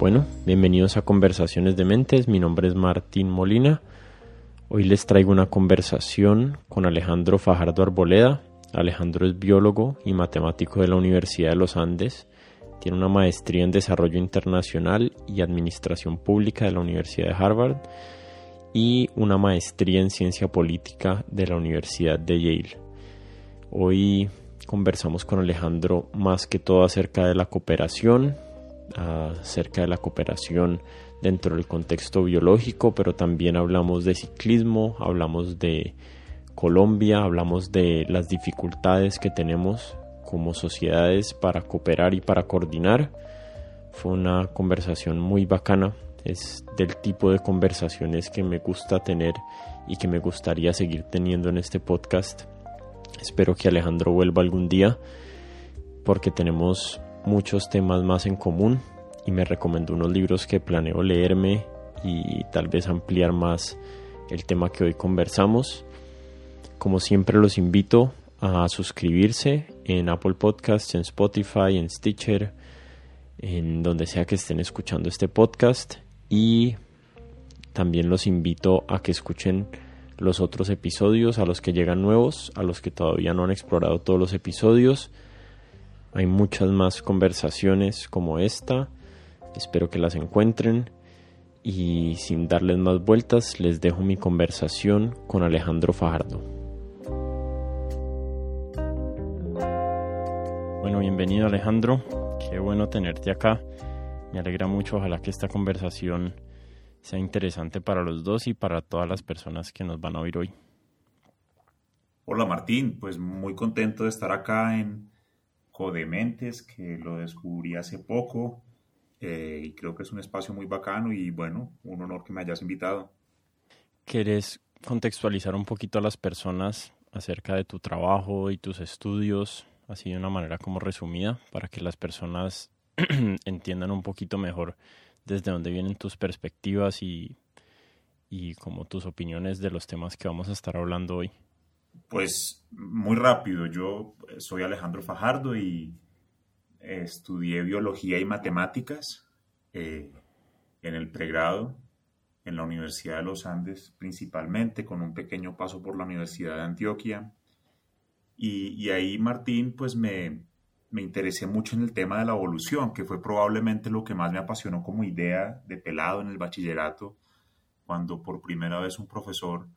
Bueno, bienvenidos a Conversaciones de Mentes. Mi nombre es Martín Molina. Hoy les traigo una conversación con Alejandro Fajardo Arboleda. Alejandro es biólogo y matemático de la Universidad de los Andes. Tiene una maestría en Desarrollo Internacional y Administración Pública de la Universidad de Harvard y una maestría en Ciencia Política de la Universidad de Yale. Hoy conversamos con Alejandro más que todo acerca de la cooperación, acerca de la cooperación dentro del contexto biológico, pero también hablamos de ciclismo, hablamos de Colombia, hablamos de las dificultades que tenemos como sociedades para cooperar y para coordinar. Fue una conversación muy bacana, es del tipo de conversaciones que me gusta tener y que me gustaría seguir teniendo en este podcast. Espero que Alejandro vuelva algún día porque tenemos muchos temas más en común y me recomendó unos libros que planeo leerme y tal vez ampliar más el tema que hoy conversamos. Como siempre los invito a suscribirse en Apple Podcasts, en Spotify, en Stitcher, en donde sea que estén escuchando este podcast y también los invito a que escuchen los otros episodios, a los que llegan nuevos, a los que todavía no han explorado todos los episodios. Hay muchas más conversaciones como esta. Espero que las encuentren. Y sin darles más vueltas, les dejo mi conversación con Alejandro Fajardo. Bueno, bienvenido Alejandro. Qué bueno tenerte acá. Me alegra mucho. Ojalá que esta conversación sea interesante para los dos y para todas las personas que nos van a oír hoy. Hola Martín, pues muy contento de estar acá en Codementes, que lo descubrí hace poco eh, y creo que es un espacio muy bacano y bueno, un honor que me hayas invitado. ¿Quieres contextualizar un poquito a las personas acerca de tu trabajo y tus estudios, así de una manera como resumida, para que las personas entiendan un poquito mejor desde dónde vienen tus perspectivas y, y como tus opiniones de los temas que vamos a estar hablando hoy? Pues muy rápido, yo soy Alejandro Fajardo y estudié biología y matemáticas eh, en el pregrado en la Universidad de los Andes principalmente, con un pequeño paso por la Universidad de Antioquia. Y, ahí, Martín, pues me, me interesé mucho en el tema de la evolución, que fue probablemente lo que más me apasionó como idea de pelado en el bachillerato, cuando por primera vez un profesor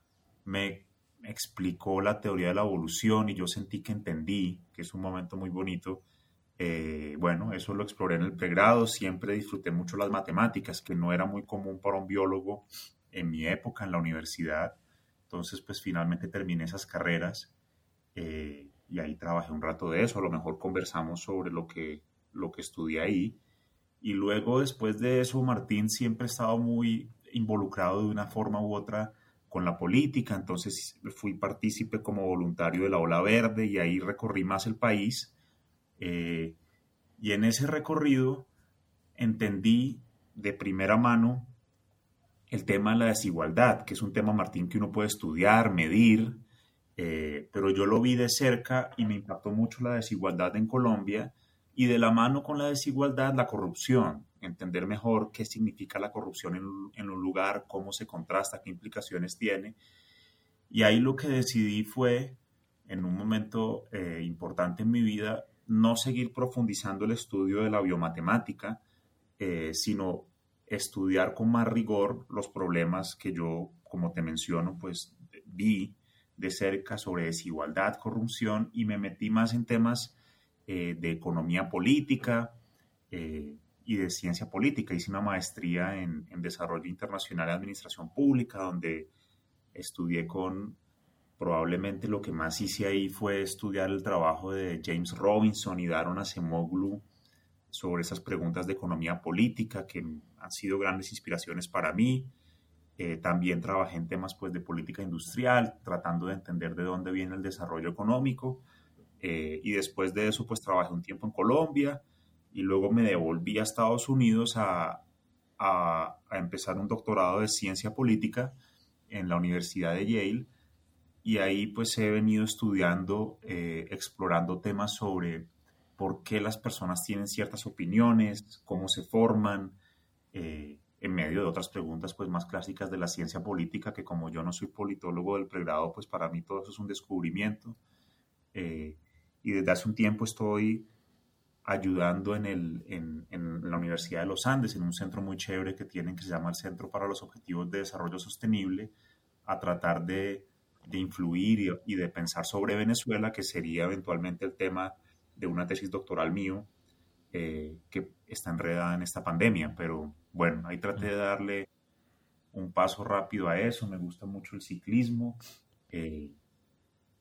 me explicó la teoría de la evolución y yo sentí que entendí, que es un momento muy bonito. Eh, bueno, eso lo exploré en el pregrado, siempre disfruté mucho las matemáticas, que no era muy común para un biólogo en mi época en la universidad. Entonces, pues finalmente terminé esas carreras eh, y ahí trabajé un rato de eso. A lo mejor conversamos sobre lo que, lo que estudié ahí. Y luego, después de eso, Martín siempre ha estado muy involucrado de una forma u otra con la política, entonces fui partícipe como voluntario de la Ola Verde y ahí recorrí más el país. Eh, y en ese recorrido entendí de primera mano el tema de la desigualdad, que es un tema, Martín, que uno puede estudiar, medir, eh, pero yo lo vi de cerca y me impactó mucho la desigualdad en Colombia y de la mano con la desigualdad la corrupción entender mejor qué significa la corrupción en, un lugar, cómo se contrasta, qué implicaciones tiene. Y ahí lo que decidí fue, en un momento eh, importante en mi vida, no seguir profundizando el estudio de la biomatemática, eh, sino estudiar con más rigor los problemas que yo, como te menciono, pues vi de cerca sobre desigualdad, corrupción y me metí más en temas eh, de economía política, y de ciencia política. Hice una maestría en, desarrollo internacional y administración pública, donde estudié con probablemente lo que más hice ahí fue estudiar el trabajo de James Robinson y Daron Acemoglu sobre esas preguntas de economía política que han sido grandes inspiraciones para mí. Eh, también trabajé en temas pues, de política industrial, tratando de entender de dónde viene el desarrollo económico. Eh, y después de eso, pues trabajé un tiempo en Colombia y luego me devolví a Estados Unidos a, empezar un doctorado de ciencia política en la Universidad de Yale y ahí pues he venido estudiando, eh, explorando temas sobre por qué las personas tienen ciertas opiniones, cómo se forman, eh, en medio de otras preguntas pues más clásicas de la ciencia política, que como yo no soy politólogo del pregrado, pues para mí todo eso es un descubrimiento. Eh, y desde hace un tiempo estoy ayudando en, el, en, en, la Universidad de los Andes, en un centro muy chévere que tienen que se llama el Centro para los Objetivos de Desarrollo Sostenible, a tratar de, de influir y, de pensar sobre Venezuela, que sería eventualmente el tema de una tesis doctoral mío eh, que está enredada en esta pandemia. Pero bueno, ahí traté de darle un paso rápido a eso. Me gusta mucho el ciclismo. Eh,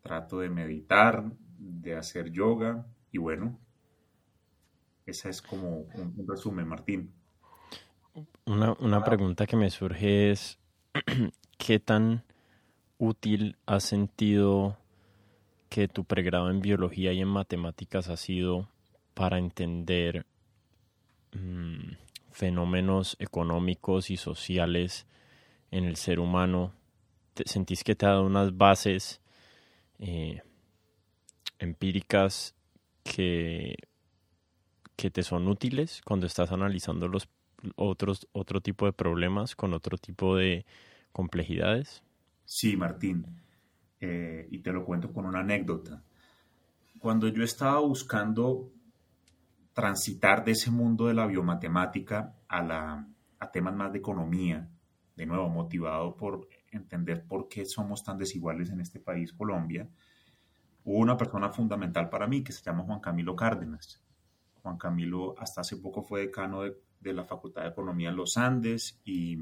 trato de meditar, de hacer yoga y bueno, esa es como un, resumen, Martín. Una, una pregunta que me surge es, ¿qué tan útil has sentido que tu pregrado en biología y en matemáticas ha sido para entender mm, fenómenos económicos y sociales en el ser humano? ¿Te, ¿Sentís que te ha dado unas bases eh, empíricas que que te son útiles cuando estás analizando los otros otro tipo de problemas con otro tipo de complejidades? Sí, Martín. Eh, y te lo cuento con una anécdota. Cuando yo estaba buscando transitar de ese mundo de la biomatemática a, la, a temas más de economía, de nuevo motivado por entender por qué somos tan desiguales en este país, Colombia, hubo una persona fundamental para mí que se llama Juan Camilo Cárdenas. Juan Camilo hasta hace poco fue decano de, la Facultad de Economía en los Andes y,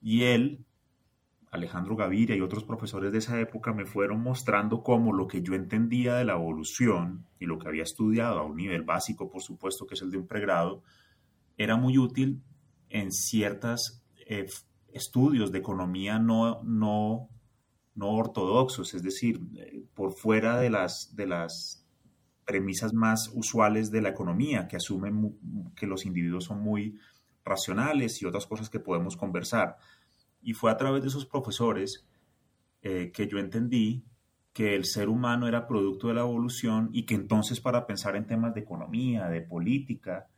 y él, Alejandro Gaviria y otros profesores de esa época me fueron mostrando cómo lo que yo entendía de la evolución y lo que había estudiado a un nivel básico, por supuesto, que es el de un pregrado, era muy útil en ciertos eh, estudios de economía no, no, no ortodoxos, es decir, eh, por fuera de las, de las premisas más usuales de la economía, que asumen que los individuos son muy racionales y otras cosas que podemos conversar. Y fue a través de esos profesores eh, que yo entendí que el ser humano era producto de la evolución y que entonces para pensar en temas de economía, de política,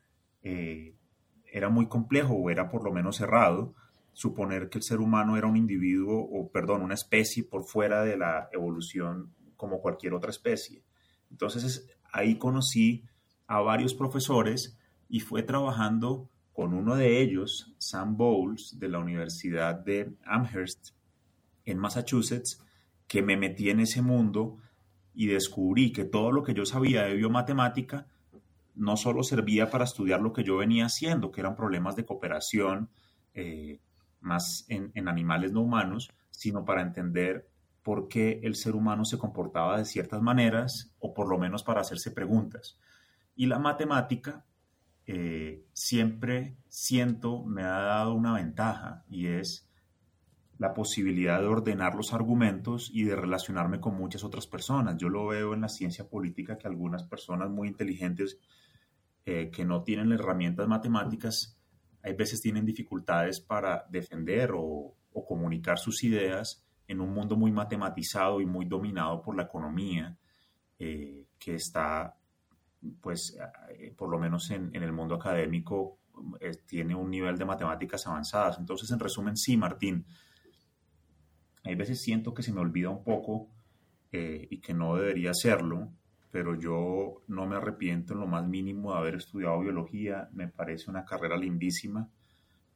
eh, era muy complejo o era por lo menos cerrado suponer que el ser humano era un individuo o, perdón, una especie por fuera de la evolución como cualquier otra especie. Entonces ahí conocí a varios profesores y fue trabajando con uno de ellos, Sam Bowles, de la Universidad de Amherst en Massachusetts, que me metí en ese mundo y descubrí que todo lo que yo sabía de biomatemática no solo servía para estudiar lo que yo venía haciendo, que eran problemas de cooperación eh, más en, en animales no humanos, sino para entender por qué el ser humano se comportaba de ciertas maneras, o por lo menos para hacerse preguntas. Y la matemática eh, siempre siento me ha dado una ventaja y es la posibilidad de ordenar los argumentos y de relacionarme con muchas otras personas. Yo lo veo en la ciencia política que algunas personas muy inteligentes eh, que no tienen herramientas matemáticas, hay veces tienen dificultades para defender o, o comunicar sus ideas en un mundo muy matematizado y muy dominado por la economía, eh, que está, pues, eh, por lo menos en, el mundo académico, eh, tiene un nivel de matemáticas avanzadas. Entonces, en resumen, sí, Martín, hay veces siento que se me olvida un poco y que no debería hacerlo, pero yo no me arrepiento en lo más mínimo de haber estudiado biología, me parece una carrera lindísima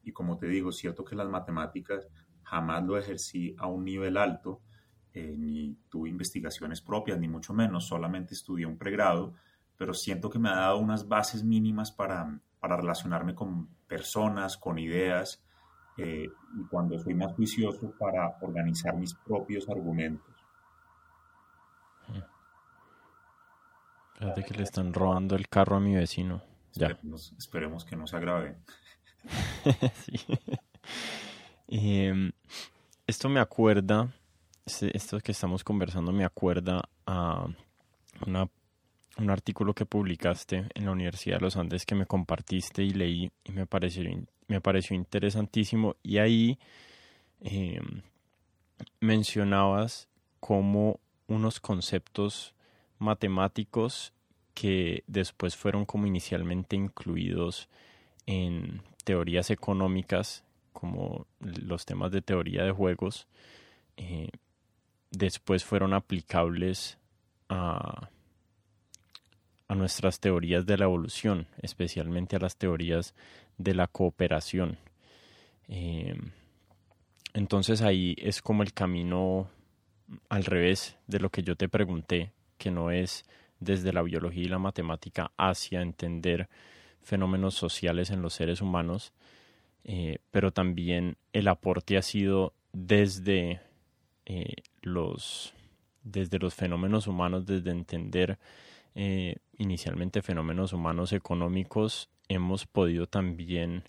y como te digo, cierto que las matemáticas jamás lo ejercí a un nivel alto, eh, ni tuve investigaciones propias, ni mucho menos, solamente estudié un pregrado, pero siento que me ha dado unas bases mínimas para, para relacionarme con personas, con ideas, eh, y cuando soy más juicioso para organizar mis propios argumentos. Fíjate que le están robando el carro a mi vecino. Ya. Esperemos, esperemos que no se agrave. sí. Em, esto me acuerda, este, esto que estamos conversando me acuerda a un artículo que publicaste en la Universidad de los Andes que me compartiste y leí y me pareció, me pareció interesantísimo. Y ahí em, mencionabas como unos conceptos matemáticos que después fueron como inicialmente incluidos en teorías económicas, como los temas de teoría de juegos, eh, después fueron aplicables a, a nuestras teorías de la evolución, especialmente a las teorías de la cooperación. Eh, entonces ahí es como el camino al revés de lo que yo te pregunté, que no es desde la biología y la matemática hacia entender fenómenos sociales en los seres humanos, eh, pero también el aporte ha sido desde eh, los desde los fenómenos humanos, desde entender eh, inicialmente fenómenos humanos económicos, hemos podido también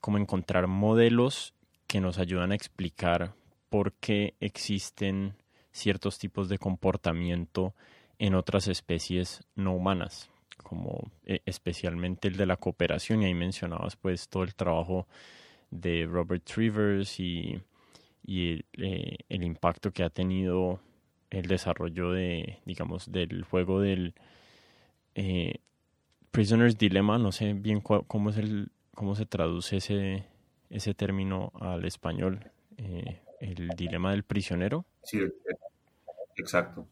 como encontrar modelos que nos ayudan a explicar por qué existen ciertos tipos de comportamiento en otras especies no humanas, como eh, especialmente el de la cooperación, y ahí mencionabas pues todo el trabajo de Robert Trivers y, y eh, el impacto que ha tenido el desarrollo de, digamos, del juego del eh, Prisoner's Dilemma, no sé bien cómo es el, cómo se traduce ese, ese término al español, el dilema del prisionero. Sí, exacto,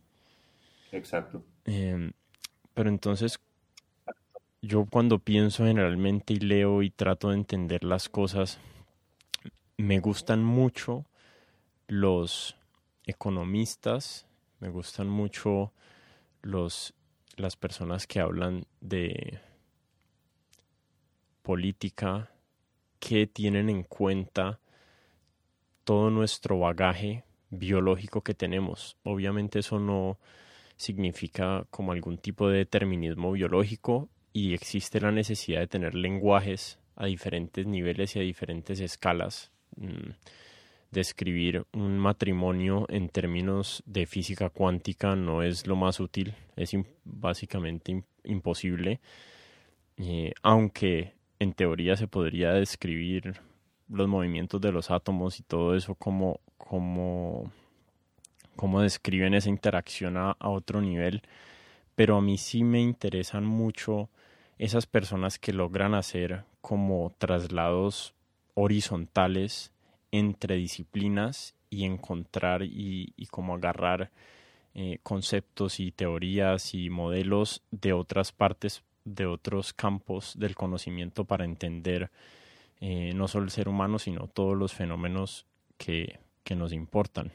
exacto. Em, pero entonces, yo cuando pienso generalmente y leo y trato de entender las cosas, me gustan mucho los economistas, me gustan mucho los, las personas que hablan de política, que tienen en cuenta todo nuestro bagaje biológico que tenemos. Obviamente eso no significa como algún tipo de determinismo biológico y existe la necesidad de tener lenguajes a diferentes niveles y a diferentes escalas. Mm, describir un matrimonio en términos de física cuántica no es lo más útil, es básicamente imposible, eh, aunque en teoría se podría describir los movimientos de los átomos y todo eso como, como, como describen esa interacción a, a otro nivel, pero a mí sí me interesan mucho esas personas que logran hacer como traslados horizontales entre disciplinas y encontrar y, y como agarrar eh, conceptos y teorías y modelos de otras partes, de otros campos del conocimiento para entender eh, no solo el ser humano, sino todos los fenómenos que, que nos importan.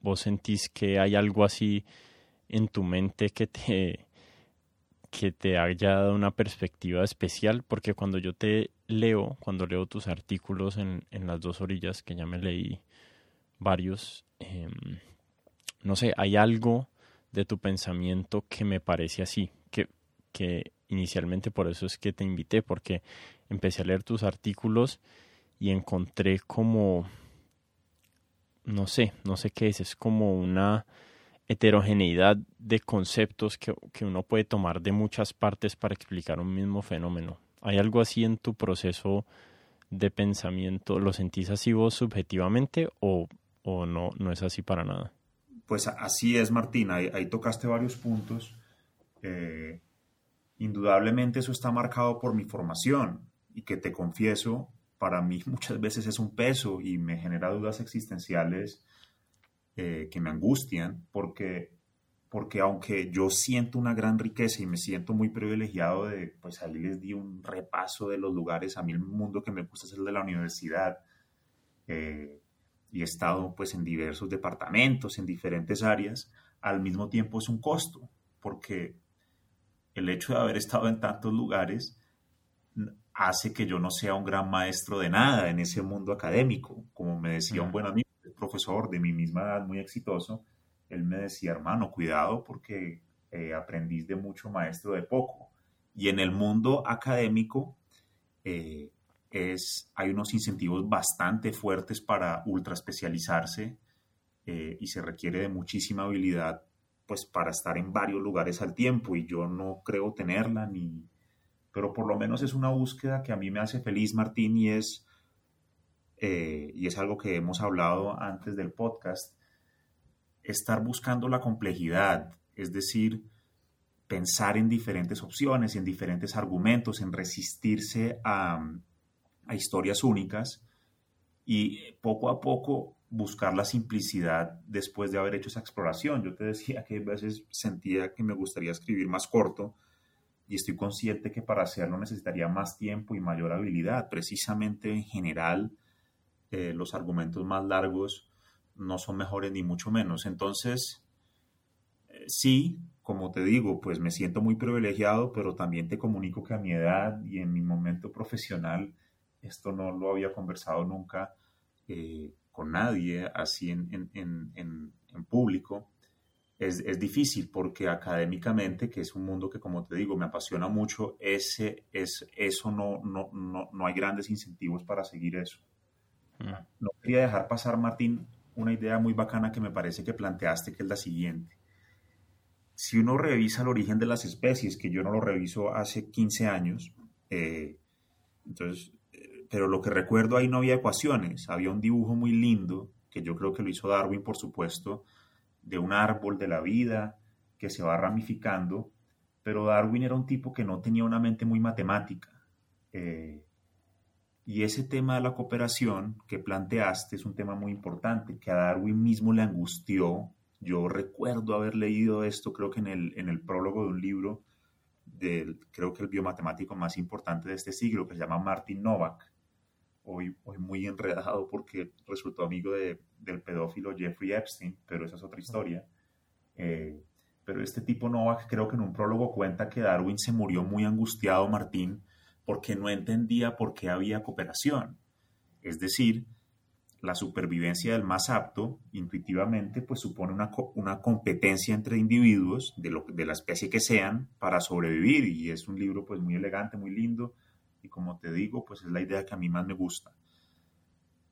¿Vos sentís que hay algo así en tu mente que te, que te haya dado una perspectiva especial, porque cuando yo te leo, cuando leo tus artículos en, en las dos orillas, que ya me leí varios, em, no sé, hay algo de tu pensamiento que me parece así, que, que inicialmente por eso es que te invité, porque empecé a leer tus artículos y encontré como, no sé, no sé qué es, es como una heterogeneidad de conceptos que, uno puede tomar de muchas partes para explicar un mismo fenómeno. ¿Hay algo así en tu proceso de pensamiento? ¿Lo sentís así vos subjetivamente o, o no, no es así para nada? Pues así es, Martín. Ahí, tocaste varios puntos. Eh, indudablemente eso está marcado por mi formación y que te confieso, para mí muchas veces es un peso y me genera dudas existenciales eh, que me angustian, porque, porque aunque yo siento una gran riqueza y me siento muy privilegiado de, pues ahí les di un repaso de los lugares, a mí el mundo que me gusta es el de la universidad, eh, y he estado pues en diversos departamentos, en diferentes áreas, al mismo tiempo es un costo, porque el hecho de haber estado en tantos lugares hace que yo no sea un gran maestro de nada en ese mundo académico, como me decía un buen amigo profesor de mi misma edad, muy exitoso, él me decía, hermano, cuidado porque eh, aprendís de mucho, maestro de poco. Y en el mundo académico eh, es, hay unos incentivos bastante fuertes para ultra especializarse eh, y se requiere de muchísima habilidad pues para estar en varios lugares al tiempo y yo no creo tenerla ni pero por lo menos es una búsqueda que a mí me hace feliz Martín y es eh, y es algo que hemos hablado antes del podcast, estar buscando la complejidad, es decir, pensar en diferentes opciones, en diferentes argumentos, en resistirse a, a historias únicas y poco a poco buscar la simplicidad después de haber hecho esa exploración. Yo te decía que a veces sentía que me gustaría escribir más corto y estoy consciente que para hacerlo necesitaría más tiempo y mayor habilidad. Precisamente en general, eh, los argumentos más largos no son mejores ni mucho menos. Entonces, eh, sí, como te digo, pues me siento muy privilegiado, pero también te comunico que a mi edad y en mi momento profesional, esto no lo había conversado nunca. Eh, con nadie así en, en, en, en público, es, es, difícil porque académicamente, que es un mundo que como te digo me apasiona mucho, ese, es, eso no, no, no, no hay grandes incentivos para seguir eso. Mm. No quería dejar pasar, Martín, una idea muy bacana que me parece que planteaste, que es la siguiente. Si uno revisa el origen de las especies, que yo no lo reviso hace 15 años, eh, entonces pero lo que recuerdo ahí no había ecuaciones, había un dibujo muy lindo, que yo creo que lo hizo Darwin, por supuesto, de un árbol de la vida que se va ramificando, pero Darwin era un tipo que no tenía una mente muy matemática. Eh, y ese tema de la cooperación que planteaste es un tema muy importante, que a Darwin mismo le angustió. Yo recuerdo haber leído esto, creo que en el, en el prólogo de un libro, del, creo que el biomatemático más importante de este siglo, que se llama Martin Novak, hoy, muy enredado porque resultó amigo de, del pedófilo Jeffrey Epstein, pero esa es otra historia. Eh, pero este tipo Novak creo que en un prólogo cuenta que Darwin se murió muy angustiado, Martín, porque no entendía por qué había cooperación. Es decir, la supervivencia del más apto, intuitivamente, pues supone una, una competencia entre individuos de, lo, de la especie que sean para sobrevivir. Y es un libro pues muy elegante, muy lindo, y como te digo, pues es la idea que a mí más me gusta.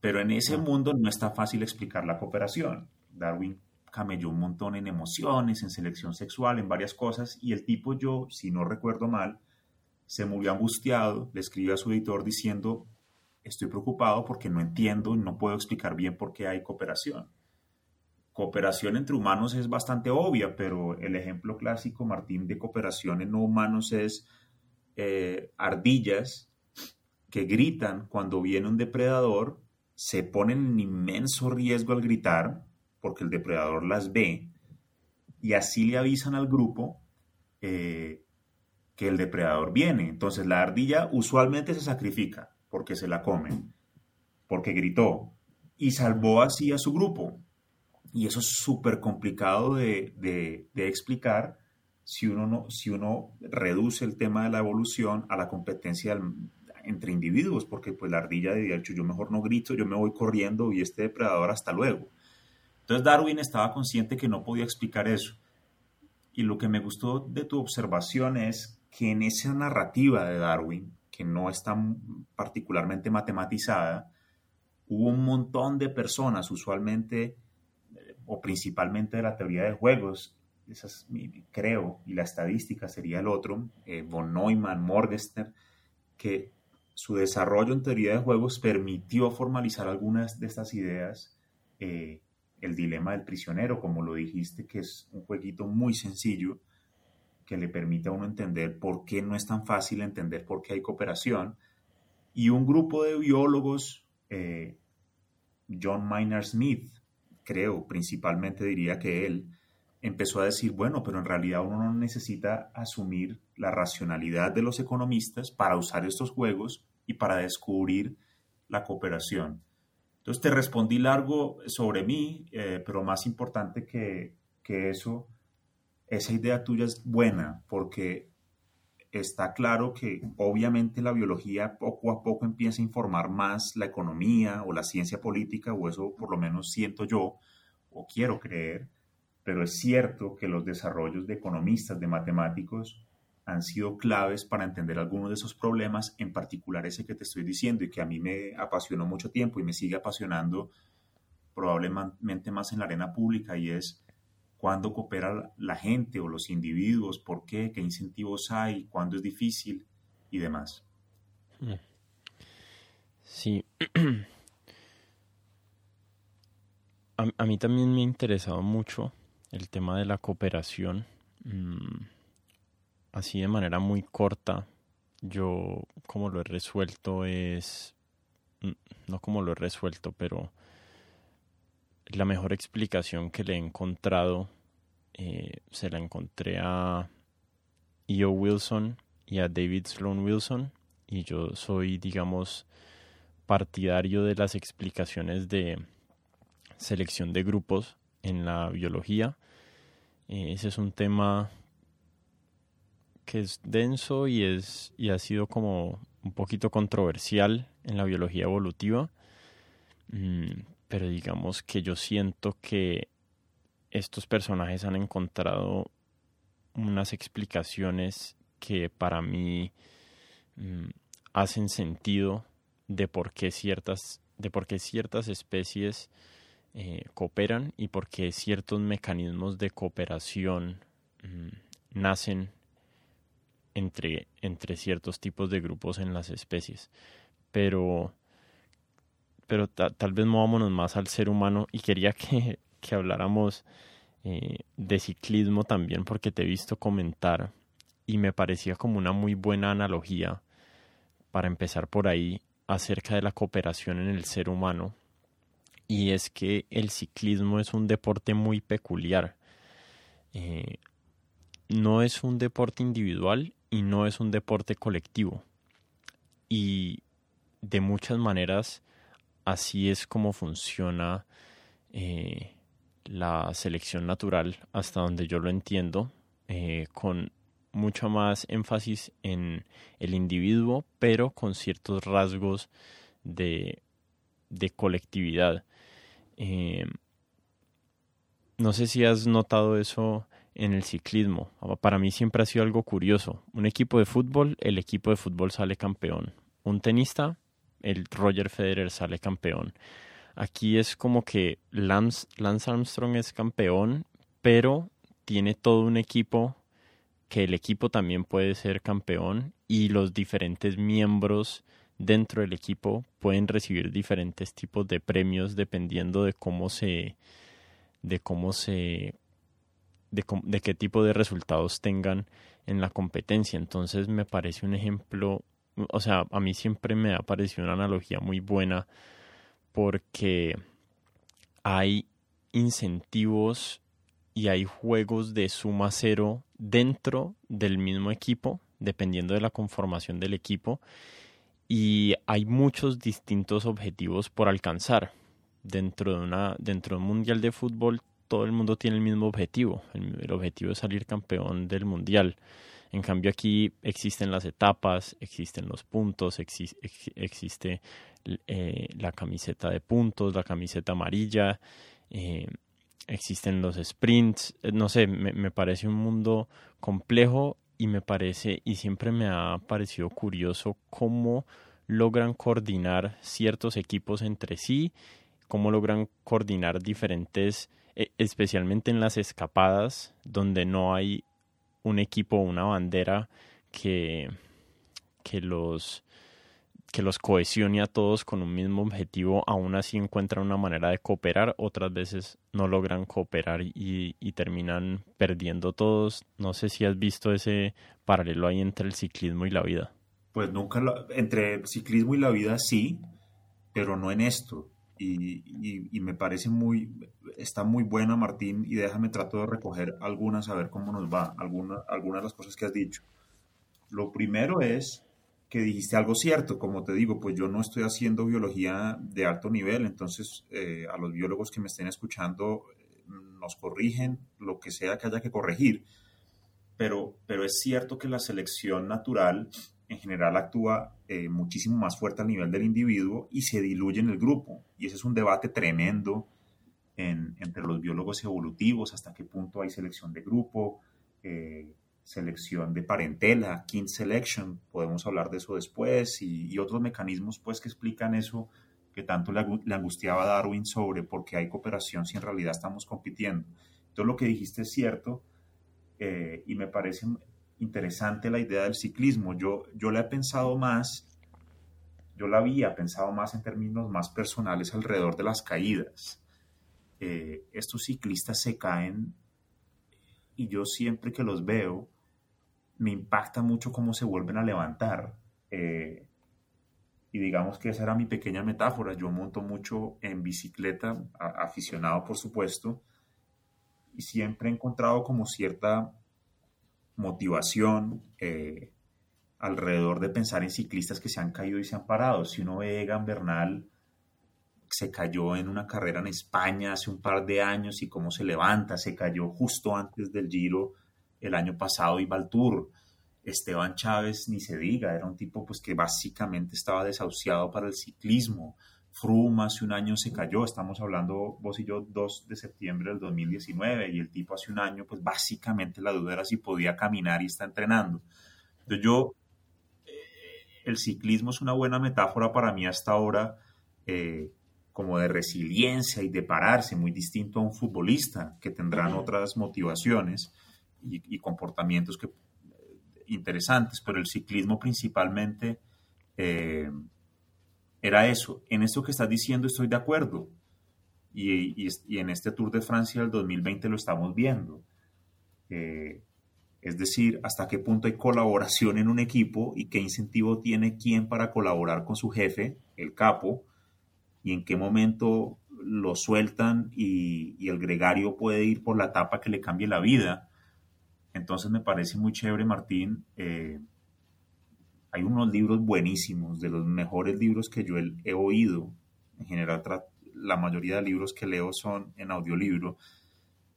Pero en ese mundo no está fácil explicar la cooperación. Darwin camelló un montón en emociones, en selección sexual, en varias cosas, y el tipo yo, si no recuerdo mal, se murió angustiado, le escribió a su editor diciendo, estoy preocupado porque no entiendo no puedo explicar bien por qué hay cooperación. Cooperación entre humanos es bastante obvia, pero el ejemplo clásico, Martín, de cooperación en no humanos es eh, ardillas que gritan cuando viene un depredador, se ponen en inmenso riesgo al gritar, porque el depredador las ve, y así le avisan al grupo eh, que el depredador viene. Entonces la ardilla usualmente se sacrifica porque se la comen, porque gritó, y salvó así a su grupo. Y eso es súper complicado de, de explicar si uno, no, si uno reduce el tema de la evolución a la competencia entre individuos, porque pues la ardilla de hecho yo mejor no grito, yo me voy corriendo y este depredador hasta luego. Entonces Darwin estaba consciente que no podía explicar eso. Y lo que me gustó de tu observación es que en esa narrativa de Darwin, que no está particularmente matematizada, hubo un montón de personas, usualmente eh, o principalmente de la teoría de juegos, esas, creo, y la estadística sería el otro, eh, von Neumann, Morgenstern, que su desarrollo en teoría de juegos permitió formalizar algunas de estas ideas. Eh, el dilema del prisionero, como lo dijiste, que es un jueguito muy sencillo que le permite a uno entender por qué no es tan fácil entender por qué hay cooperación. Y un grupo de biólogos, eh, John Maynard Smith, creo, principalmente diría que él, empezó a decir, bueno, pero en realidad uno no necesita asumir la racionalidad de los economistas para usar estos juegos y para descubrir la cooperación. Entonces te respondí largo sobre mí, eh, pero más importante que, que eso, esa idea tuya es buena porque está claro que obviamente la biología poco a poco empieza a informar más la economía o la ciencia política, o eso por lo menos siento yo o quiero creer, pero es cierto que los desarrollos de economistas, de matemáticos, han sido claves para entender algunos de esos problemas, en particular ese que te estoy diciendo y que a mí me apasionó mucho tiempo y me sigue apasionando probablemente más en la arena pública y es cuándo coopera la gente o los individuos, por qué, qué incentivos hay, cuándo es difícil y demás. Sí. A, a mí también me ha interesado mucho el tema de la cooperación. Mm, así de manera muy corta, yo como lo he resuelto es, mm, no como lo he resuelto, pero la mejor explicación que le he encontrado eh, se la encontré a E.O. Wilson y a David Sloan Wilson y yo soy, digamos, partidario de las explicaciones de selección de grupos en la biología. Eh, ese es un tema que es denso y, es, y ha sido como un poquito controversial en la biología evolutiva. Pero digamos que yo siento que estos personajes han encontrado unas explicaciones que para mí mm, hacen sentido de por qué ciertas, de por qué ciertas especies eh, cooperan y por qué ciertos mecanismos de cooperación mm, nacen entre, entre ciertos tipos de grupos en las especies. Pero, pero tal vez movámonos más al ser humano y quería que, que habláramos eh, de ciclismo también porque te he visto comentar y me parecía como una muy buena analogía para empezar por ahí acerca de la cooperación en el ser humano y es que el ciclismo es un deporte muy peculiar. Eh, no es un deporte individual y no es un deporte colectivo. Y de muchas maneras así es como funciona eh, la selección natural, hasta donde yo lo entiendo, eh, con mucho más énfasis en el individuo, pero con ciertos rasgos de, colectividad. Eh, no sé si has notado eso en el ciclismo. Para mí siempre ha sido algo curioso. Un equipo de fútbol, el equipo de fútbol sale campeón. Un tenista, el Roger Federer sale campeón. Aquí es como que Lance, Lance Armstrong es campeón, pero tiene todo un equipo que el equipo también puede ser campeón y los diferentes miembros dentro del equipo pueden recibir diferentes tipos de premios dependiendo de cómo se de cómo se de, de, qué tipo de resultados tengan en la competencia entonces me parece un ejemplo o sea a mí siempre me ha parecido una analogía muy buena porque hay incentivos y hay juegos de suma cero dentro del mismo equipo, dependiendo de la conformación del equipo, y hay muchos distintos objetivos por alcanzar. Dentro de, una, dentro de un mundial de fútbol, todo el mundo tiene el mismo objetivo. El, objetivo es salir campeón del mundial. En cambio aquí existen las etapas, existen los puntos, existe eh, la camiseta de puntos, la camiseta amarilla, eh, existen los sprints, eh, no sé, me, me, parece un mundo complejo y me parece, y siempre me ha parecido curioso cómo logran coordinar ciertos equipos entre sí, cómo logran coordinar diferentes, especialmente en las escapadas, donde no hay un equipo una bandera que, que los que los cohesione a todos con un mismo objetivo, aún así encuentran una manera de cooperar, otras veces no logran cooperar y, terminan perdiendo todos. No sé si has visto ese paralelo ahí entre el ciclismo y la vida. Pues nunca, lo, entre ciclismo y la vida sí, pero no en esto. Y, y, me parece muy, está muy buena Martín y déjame trato de recoger algunas, a ver cómo nos va, algunas, algunas de las cosas que has dicho. Lo primero es que dijiste algo cierto, como te digo, pues yo no estoy haciendo biología de alto nivel, entonces eh, a los biólogos que me estén escuchando nos corrigen lo que sea que haya que corregir, pero, pero es cierto que la selección natural en general actúa eh, muchísimo más fuerte al nivel del individuo y se diluye en el grupo. Y ese es un debate tremendo entre los biólogos evolutivos, hasta qué punto hay selección de grupo, eh, selección de parentela, kin selection, podemos hablar de eso después, y, otros mecanismos pues que explican eso que tanto le, angustiaba a Darwin sobre por qué hay cooperación si en realidad estamos compitiendo. Entonces lo que dijiste es cierto eh, y me parece interesante la idea del ciclismo. Yo, yo la he pensado más, yo la había pensado más en términos más personales alrededor de las caídas. Eh, estos ciclistas se caen y yo siempre que los veo, me impacta mucho cómo se vuelven a levantar. Eh, y digamos que esa era mi pequeña metáfora. Yo monto mucho en bicicleta, aficionado por supuesto, y siempre he encontrado como cierta motivación eh, alrededor de pensar en ciclistas que se han caído y se han parado. Si uno ve Egan Bernal, se cayó en una carrera en España hace un par de años y cómo se levanta, se cayó justo antes del Giro el año pasado y. Esteban Chávez, ni se diga, era un tipo pues que básicamente estaba desahuciado para el ciclismo. Froome hace un año se cayó, estamos hablando vos y yo 2 de septiembre del 2019 y el tipo hace un año pues básicamente la duda era si podía caminar y está entrenando. Entonces yo, eh, el ciclismo es una buena metáfora para mí hasta ahora eh, como de resiliencia y de pararse, muy distinto a un futbolista que tendrán otras motivaciones y, comportamientos que, interesantes, pero el ciclismo principalmente eh, era eso. En esto que estás diciendo estoy de acuerdo. Y, en este Tour de Francia del 2020 lo estamos viendo. Eh, es decir, hasta qué punto hay colaboración en un equipo y qué incentivo tiene quién para colaborar con su jefe, el capo, y en qué momento lo sueltan y, el gregario puede ir por la etapa que le cambie la vida. Entonces me parece muy chévere, Martín. Eh, hay unos libros buenísimos, de los mejores libros que yo he, oído. En general, la mayoría de libros que leo son en audiolibro.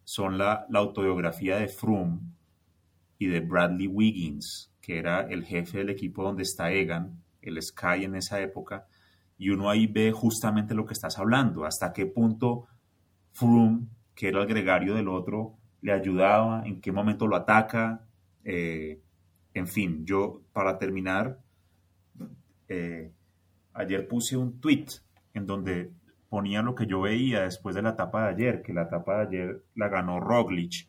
Son la, autobiografía de Froome y de Bradley Wiggins, que era el jefe del equipo donde está Egan, el Sky en esa época. Y uno ahí ve justamente lo que estás hablando, hasta qué punto Froome, que era el gregario del otro, le ayudaba, en qué momento lo ataca. Eh, en fin, yo para terminar, eh, ayer puse un tweet en donde ponía lo que yo veía después de la etapa de ayer, que la etapa de ayer la ganó Roglic,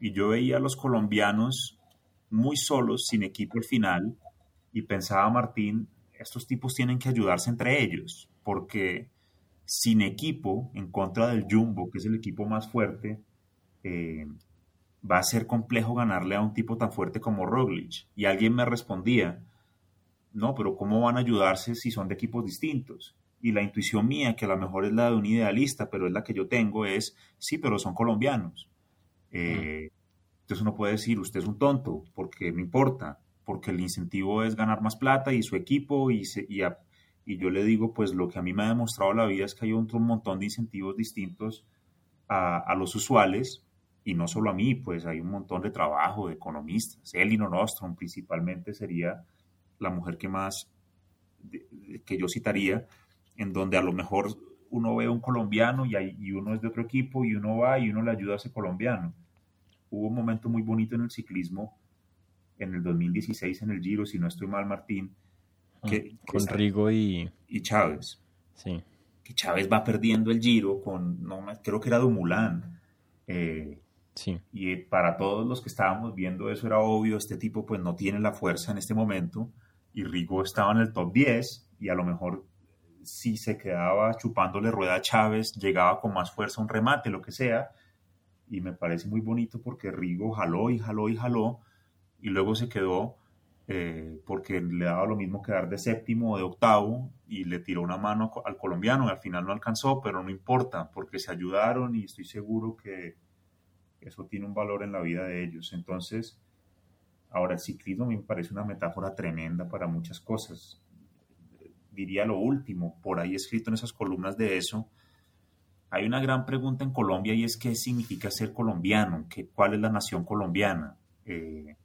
y yo veía a los colombianos muy solos, sin equipo al final, y pensaba Martín, estos tipos tienen que ayudarse entre ellos, porque sin equipo, en contra del Jumbo, que es el equipo más fuerte, eh, va a ser complejo ganarle a un tipo tan fuerte como Roglic. Y alguien me respondía, no, pero ¿cómo van a ayudarse si son de equipos distintos? Y la intuición mía, que a lo mejor es la de un idealista, pero es la que yo tengo, es, sí, pero son colombianos. Eh, entonces uno puede decir, usted es un tonto, porque no importa, porque el incentivo es ganar más plata y su equipo, y, y, yo le digo, pues lo que a mí me ha demostrado la vida es que hay un montón de incentivos distintos a, a los usuales, y no solo a mí, pues hay un montón de trabajo de economistas. Elinor Ostrom principalmente sería la mujer que más, que yo citaría, en donde a lo mejor uno ve a un colombiano y, hay, y uno es de otro equipo y uno va y uno le ayuda a ese colombiano. Hubo un momento muy bonito en el ciclismo en el 2016 en el Giro, si no estoy mal, Martín, ah, que, con Rigo y... y Chávez. Sí. Que Chávez va perdiendo el Giro con, no, creo que era Dumulán. Eh, y para todos los que estábamos viendo eso era obvio, este tipo pues no tiene la fuerza en este momento y Rigo estaba en el top 10 y a lo mejor si se quedaba chupándole rueda a Chávez, llegaba con más fuerza un remate, lo que sea. Y me parece muy bonito porque Rigo jaló y jaló y jaló y luego se quedó eh, porque le daba lo mismo quedar de séptimo o de octavo y le tiró una mano al colombiano y al final no alcanzó, pero no importa porque se ayudaron y estoy seguro que eso tiene un valor en la vida de ellos. Entonces, ahora el ciclismo me parece una metáfora tremenda para muchas cosas. Diría lo último, por ahí escrito en esas columnas de eso, hay una gran pregunta en Colombia y es qué significa ser colombiano, ¿Qué, cuál es la nación colombiana. Eh,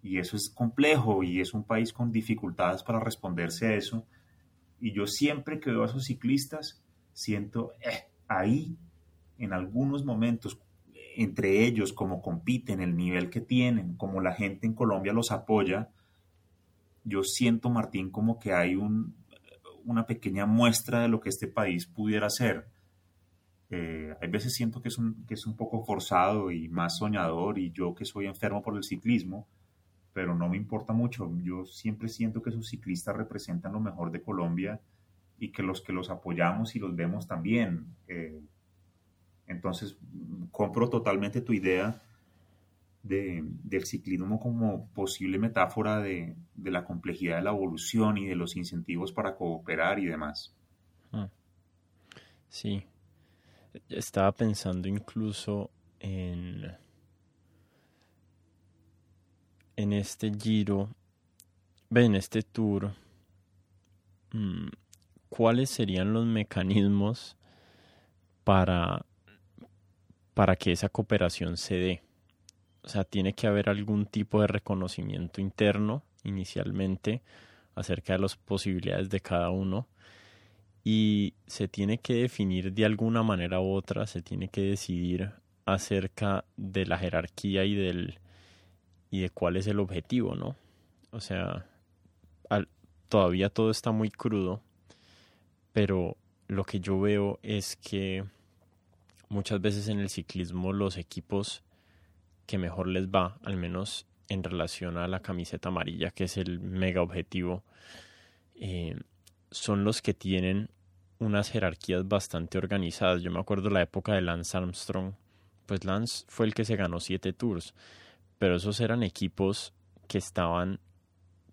y eso es complejo y es un país con dificultades para responderse a eso. Y yo siempre que veo a esos ciclistas, siento, eh, ahí, en algunos momentos, entre ellos, cómo compiten, el nivel que tienen, como la gente en Colombia los apoya, yo siento, Martín, como que hay un, una pequeña muestra de lo que este país pudiera ser. Eh, hay veces siento que es, un, que es un poco forzado y más soñador y yo que soy enfermo por el ciclismo, pero no me importa mucho. Yo siempre siento que sus ciclistas representan lo mejor de Colombia y que los que los apoyamos y los vemos también. Eh, entonces, compro totalmente tu idea del ciclismo como posible metáfora de, la complejidad de la evolución y de los incentivos para cooperar y demás. Ah. Sí, estaba pensando incluso en, en este giro, en este tour, mm, ¿cuáles serían los mecanismos para, para que esa cooperación se dé? O sea, tiene que haber algún tipo de reconocimiento interno inicialmente acerca de las posibilidades de cada uno y se tiene que definir de alguna manera u otra, se tiene que decidir acerca de la jerarquía y del y de cuál es el objetivo, ¿no? O sea, todavía todo está muy crudo, pero lo que yo veo es que muchas veces en el ciclismo los equipos que mejor les va, al menos en relación a la camiseta amarilla, que es el mega objetivo, eh, son los que tienen unas jerarquías bastante organizadas. Yo me acuerdo la época de Lance Armstrong, pues Lance fue el que se ganó siete tours, pero esos eran equipos que estaban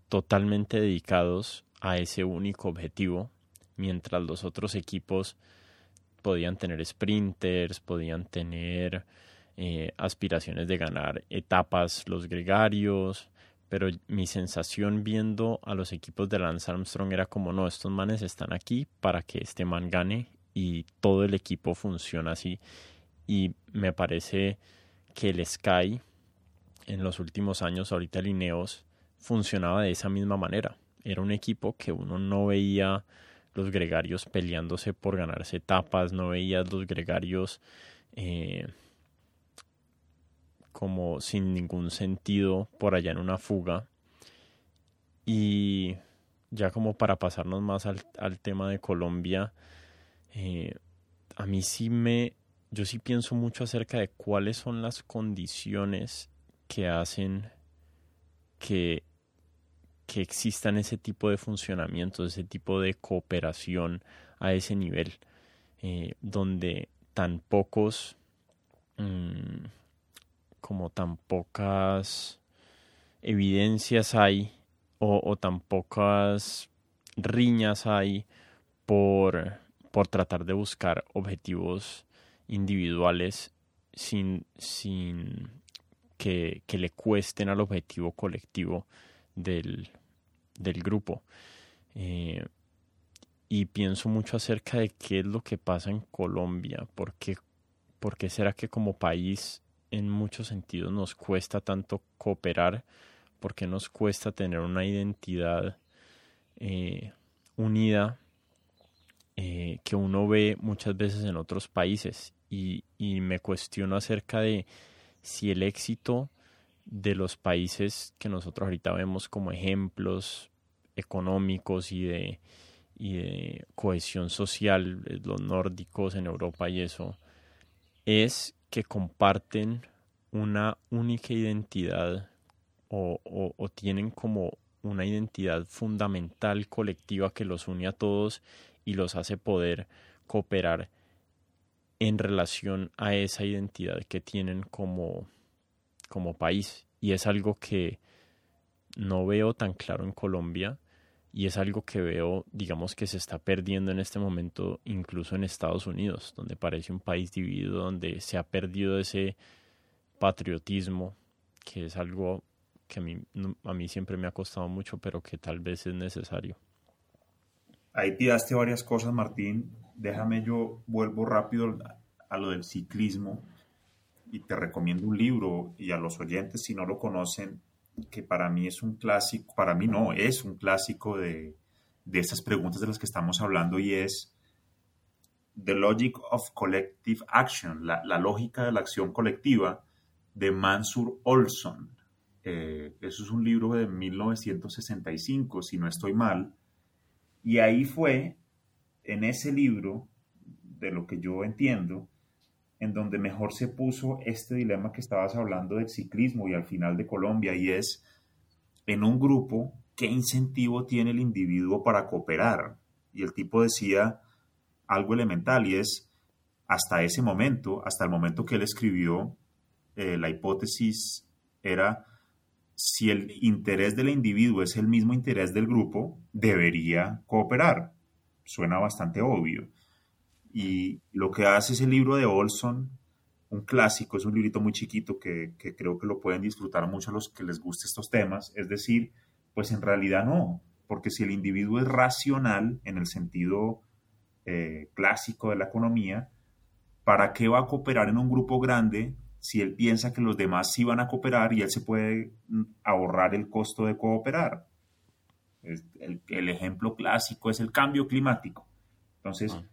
totalmente dedicados a ese único objetivo, mientras los otros equipos podían tener sprinters, podían tener eh, aspiraciones de ganar etapas los gregarios, pero mi sensación viendo a los equipos de Lance Armstrong era como no, estos manes están aquí para que este man gane y todo el equipo funciona así y me parece que el Sky en los últimos años, ahorita el Ineos, funcionaba de esa misma manera. Era un equipo que uno no veía los gregarios peleándose por ganarse etapas, no veía los gregarios eh, como sin ningún sentido por allá en una fuga. Y ya como para pasarnos más al, tema de Colombia, eh, a mí sí me, yo sí pienso mucho acerca de cuáles son las condiciones que hacen que, que existan ese tipo de funcionamiento, ese tipo de cooperación a ese nivel, eh, donde tan pocos mm, como tan pocas evidencias hay o, tan pocas riñas hay por, por tratar de buscar objetivos individuales sin, sin que, le cuesten al objetivo colectivo del, grupo. Eh, y pienso mucho acerca de qué es lo que pasa en Colombia, por qué será que como país en muchos sentidos nos cuesta tanto cooperar, porque nos cuesta tener una identidad eh, unida eh, que uno ve muchas veces en otros países. Y, y me cuestiono acerca de si el éxito de los países que nosotros ahorita vemos como ejemplos económicos y de, y de cohesión social, los nórdicos en Europa y eso, es que comparten una única identidad o, tienen como una identidad fundamental colectiva que los une a todos y los hace poder cooperar en relación a esa identidad que tienen como, como país. Y es algo que no veo tan claro en Colombia y es algo que veo, digamos, que se está perdiendo en este momento incluso en Estados Unidos, donde parece un país dividido, donde se ha perdido ese patriotismo, que es algo que a mí, a mí siempre me ha costado mucho, pero que tal vez es necesario. Ahí tiraste varias cosas, Martín. Déjame yo vuelvo rápido a lo del ciclismo y te recomiendo un libro y a los oyentes si no lo conocen que para mí es un clásico, para mí no, es un clásico de, de estas preguntas de las que estamos hablando y es The Logic of Collective Action, la, lógica de la acción colectiva de Mansur Olson. Eh, eso es un libro de 1965, si no estoy mal. Y ahí fue, en ese libro, de lo que yo entiendo, en donde mejor se puso este dilema que estabas hablando del ciclismo y al final de Colombia, y es en un grupo, ¿qué incentivo tiene el individuo para cooperar? Y el tipo decía algo elemental y es, hasta ese momento, hasta el momento que él escribió eh, la hipótesis era si el interés del individuo es el mismo interés del grupo, debería cooperar. Suena bastante obvio. Y lo que hace ese libro de Olson, un clásico, es un librito muy chiquito que, creo que lo pueden disfrutar mucho los que les guste estos temas, es decir, pues en realidad no, porque si el individuo es racional en el sentido eh, clásico de la economía, ¿para qué va a cooperar en un grupo grande si él piensa que los demás sí van a cooperar y él se puede mm, ahorrar el costo de cooperar. El, ejemplo clásico es el cambio climático. Entonces, ah.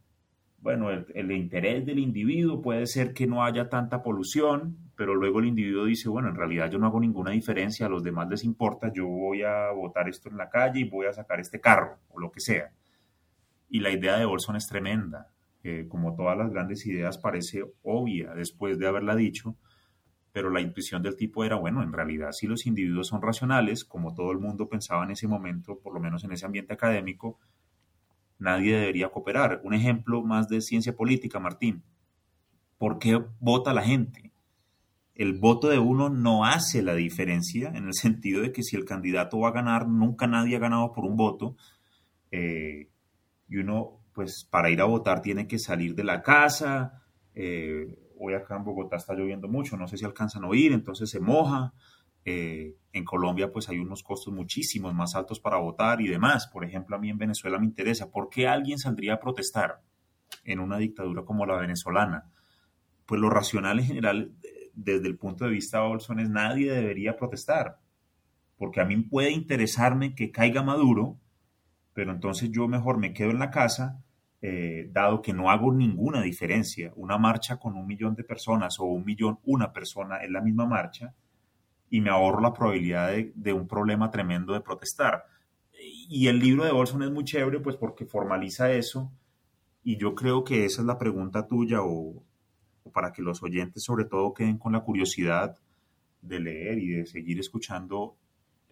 Bueno, el, interés del individuo puede ser que no haya tanta polución, pero luego el individuo dice, bueno, en realidad yo no hago ninguna diferencia, a los demás les importa, yo voy a botar esto en la calle y voy a sacar este carro o lo que sea. Y la idea de Bolson es tremenda como todas las grandes ideas parece obvia después de haberla dicho, pero la intuición del tipo era, bueno, en realidad si los individuos son racionales, como todo el mundo pensaba en ese momento, por lo menos en ese ambiente académico, nadie debería cooperar. Un ejemplo más de ciencia política, Martín. ¿Por qué vota la gente? El voto de uno no hace la diferencia en el sentido de que si el candidato va a ganar, nunca nadie ha ganado por un voto. Eh, y uno pues para ir a votar tiene que salir de la casa. Eh, hoy acá en Bogotá está lloviendo mucho, no sé si alcanzan a oír, entonces se moja. Eh, en Colombia pues hay unos costos muchísimos más altos para votar y demás. Por ejemplo, a mí en Venezuela me interesa, ¿por qué alguien saldría a protestar en una dictadura como la venezolana? Pues lo racional en general, desde el punto de vista de Bolson, es nadie debería protestar, porque a mí puede interesarme que caiga Maduro, pero entonces yo mejor me quedo en la casa, eh, dado que no hago ninguna diferencia. Una marcha con un millón de personas o un millón, una persona es la misma marcha, y me ahorro la probabilidad de, un problema tremendo de protestar. Y el libro de Bolson es muy chévere, pues porque formaliza eso, y yo creo que esa es la pregunta tuya, o, para que los oyentes sobre todo queden con la curiosidad de leer y de seguir escuchando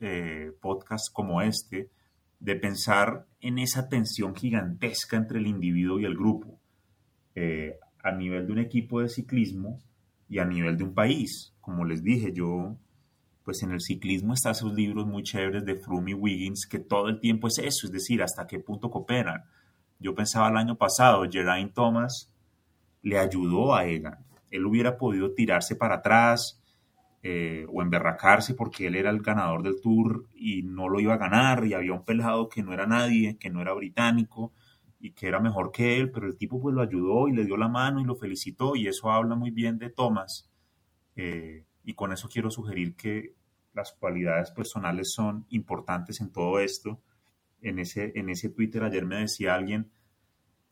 eh, podcasts como este, de pensar en esa tensión gigantesca entre el individuo y el grupo, eh, a nivel de un equipo de ciclismo y a nivel de un país. Como les dije, yo, pues en el ciclismo están esos libros muy chéveres de Froome y Wiggins, que todo el tiempo es eso, es decir, hasta qué punto cooperan. Yo pensaba el año pasado, Geraint Thomas le ayudó a Egan. Él hubiera podido tirarse para atrás, eh, o emberracarse porque él era el ganador del tour y no lo iba a ganar y había un pelado que no era nadie, que no era británico y que era mejor que él, pero el tipo pues lo ayudó y le dio la mano y lo felicitó y eso habla muy bien de Thomas eh, y con eso quiero sugerir que las cualidades personales son importantes en todo esto. En ese, en ese Twitter ayer me decía alguien,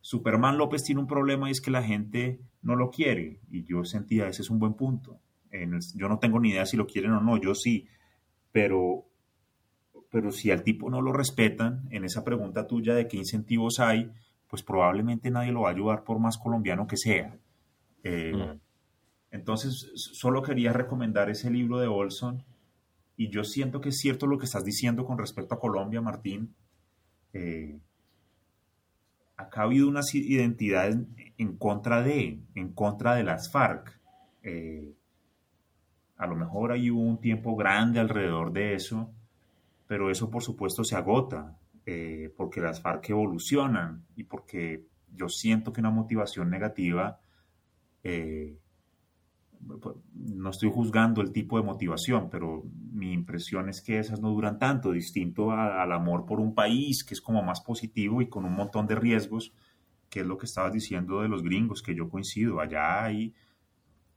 Superman López tiene un problema y es que la gente no lo quiere y yo sentía ese es un buen punto yo no tengo ni idea si lo quieren o no, yo sí, pero, pero si al tipo no lo respetan, en esa pregunta tuya de qué incentivos hay, pues probablemente nadie lo va a ayudar por más colombiano que sea. Eh, mm. Entonces, solo quería recomendar ese libro de Olson y yo siento que es cierto lo que estás diciendo con respecto a Colombia, Martín. Eh, acá ha habido unas identidades en contra de, en contra de las FARC. Eh, a lo mejor hay un tiempo grande alrededor de eso, pero eso por supuesto se agota, eh, porque las FARC evolucionan y porque yo siento que una motivación negativa, no estoy juzgando el tipo de motivación, pero mi impresión es que esas no duran tanto, distinto al amor por un país, que es como más positivo y con un montón de riesgos, que es lo que estabas diciendo de los gringos, que yo coincido, allá hay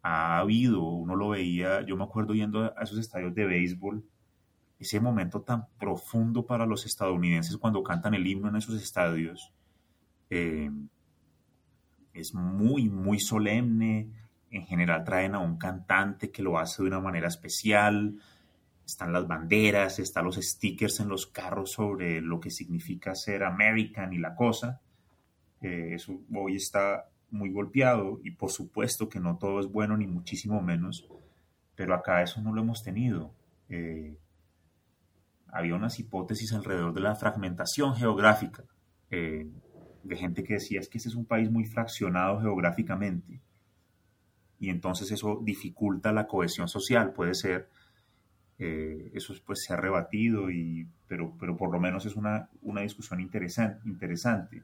ha habido, uno lo veía, yo me acuerdo yendo a esos estadios de béisbol, ese momento tan profundo para los estadounidenses cuando cantan el himno en esos estadios, eh, es muy, muy solemne, en general traen a un cantante que lo hace de una manera especial, están las banderas, están los stickers en los carros sobre lo que significa ser American y la cosa. Eh, eso hoy está muy golpeado y por supuesto que no todo es bueno ni muchísimo menos, pero acá eso no lo hemos tenido. Eh, había unas hipótesis alrededor de la fragmentación geográfica, eh, de gente que decía es que este es un país muy fraccionado geográficamente y entonces eso dificulta la cohesión social, puede ser. Eh, eso pues se ha rebatido, y, pero, pero por lo menos es una, una discusión interesante. interesante.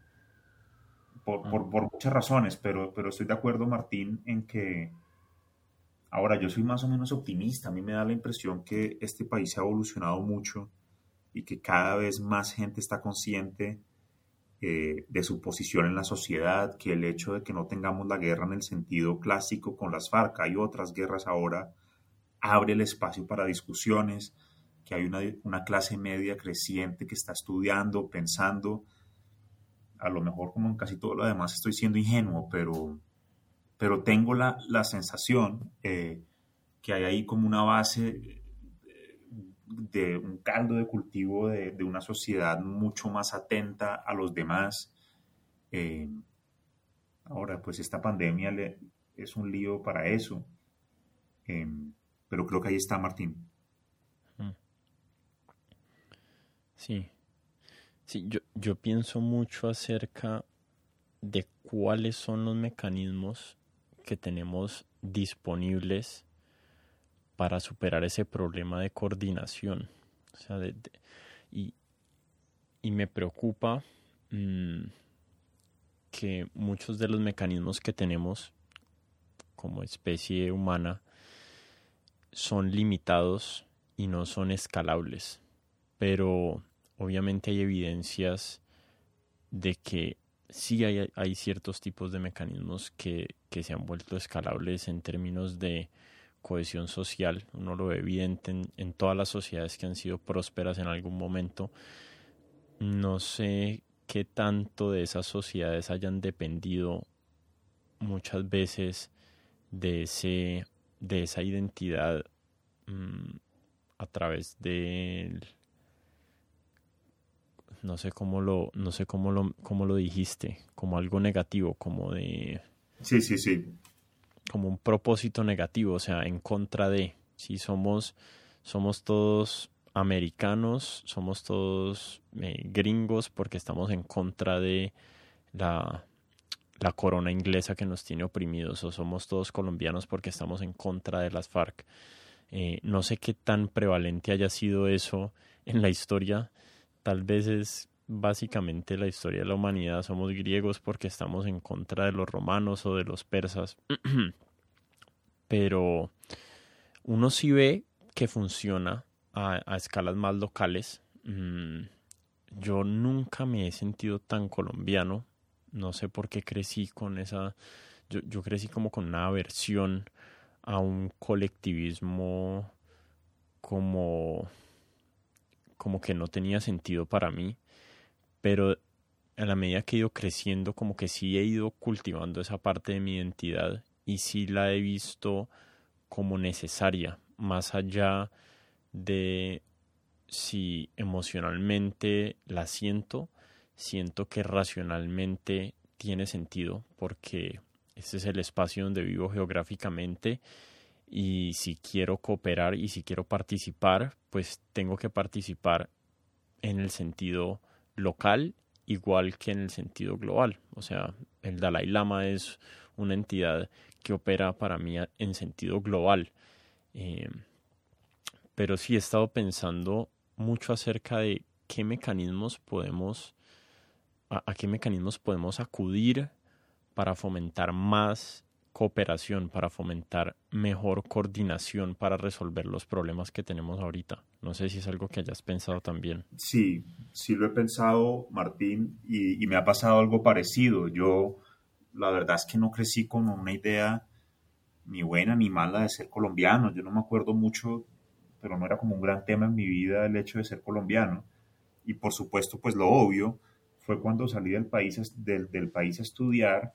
Por, por, por, muchas razones, pero, pero estoy de acuerdo, Martín, en que ahora yo soy más o menos optimista. A mí me da la impresión que este país ha evolucionado mucho y que cada vez más gente está consciente eh, de su posición en la sociedad, que el hecho de que no tengamos la guerra en el sentido clásico con las FARC, hay otras guerras ahora, abre el espacio para discusiones, que hay una, una clase media creciente que está estudiando, pensando, a lo mejor como en casi todo lo demás estoy siendo ingenuo, pero, pero tengo la, la sensación eh, que hay ahí como una base de un caldo de cultivo de, una sociedad mucho más atenta a los demás. Eh, ahora, pues esta pandemia le, es un lío para eso, eh, pero creo que ahí está Martín. Mm. Sí, sí, yo, yo pienso mucho acerca de cuáles son los mecanismos que tenemos disponibles para superar ese problema de coordinación. y, me preocupa mm, que muchos de los mecanismos que tenemos como especie humana son limitados y no son escalables. Pero obviamente hay evidencias de que sí hay, hay ciertos tipos de mecanismos que, que se han vuelto escalables en términos de cohesión social, uno lo ve evidente en, todas las sociedades que han sido prósperas en algún momento. No sé qué tanto de esas sociedades hayan dependido muchas veces de ese de esa identidad mm, a través de no sé cómo lo no sé cómo lo cómo lo dijiste como algo negativo como de sí sí sí como un propósito negativo, o sea, en contra de, si somos, somos todos americanos, somos todos eh, gringos porque estamos en contra de la, la corona inglesa que nos tiene oprimidos, o somos todos colombianos porque estamos en contra de las FARC. Eh, no sé qué tan prevalente haya sido eso en la historia, tal vez es básicamente la historia de la humanidad. Somos griegos porque estamos en contra de los romanos o de los persas. Pero uno sí ve que funciona a, escalas más locales. Mm, yo nunca me he sentido tan colombiano. No sé por qué crecí con esa... Yo, yo crecí como con una aversión a un colectivismo como como que no tenía sentido para mí pero a la medida que he ido creciendo, como que sí he ido cultivando esa parte de mi identidad y sí la he visto como necesaria, más allá de si emocionalmente la siento, siento que racionalmente tiene sentido porque este es el espacio donde vivo geográficamente y si quiero cooperar y si quiero participar, pues tengo que participar en el sentido local igual que en el sentido global. O sea, el Dalai Lama es una entidad que opera para mí en sentido global. Eh, pero sí he estado pensando mucho acerca de qué mecanismos podemos, a qué mecanismos podemos acudir para fomentar más cooperación, para fomentar mejor coordinación para resolver los problemas que tenemos ahorita. No sé si es algo que hayas pensado también. Sí, sí lo he pensado, Martín, y, me ha pasado algo parecido. Yo, la verdad es que no crecí con una idea ni buena ni mala de ser colombiano. Yo no me acuerdo mucho, pero no era como un gran tema en mi vida el hecho de ser colombiano. Y por supuesto, pues lo obvio fue cuando salí del país, del, del país a estudiar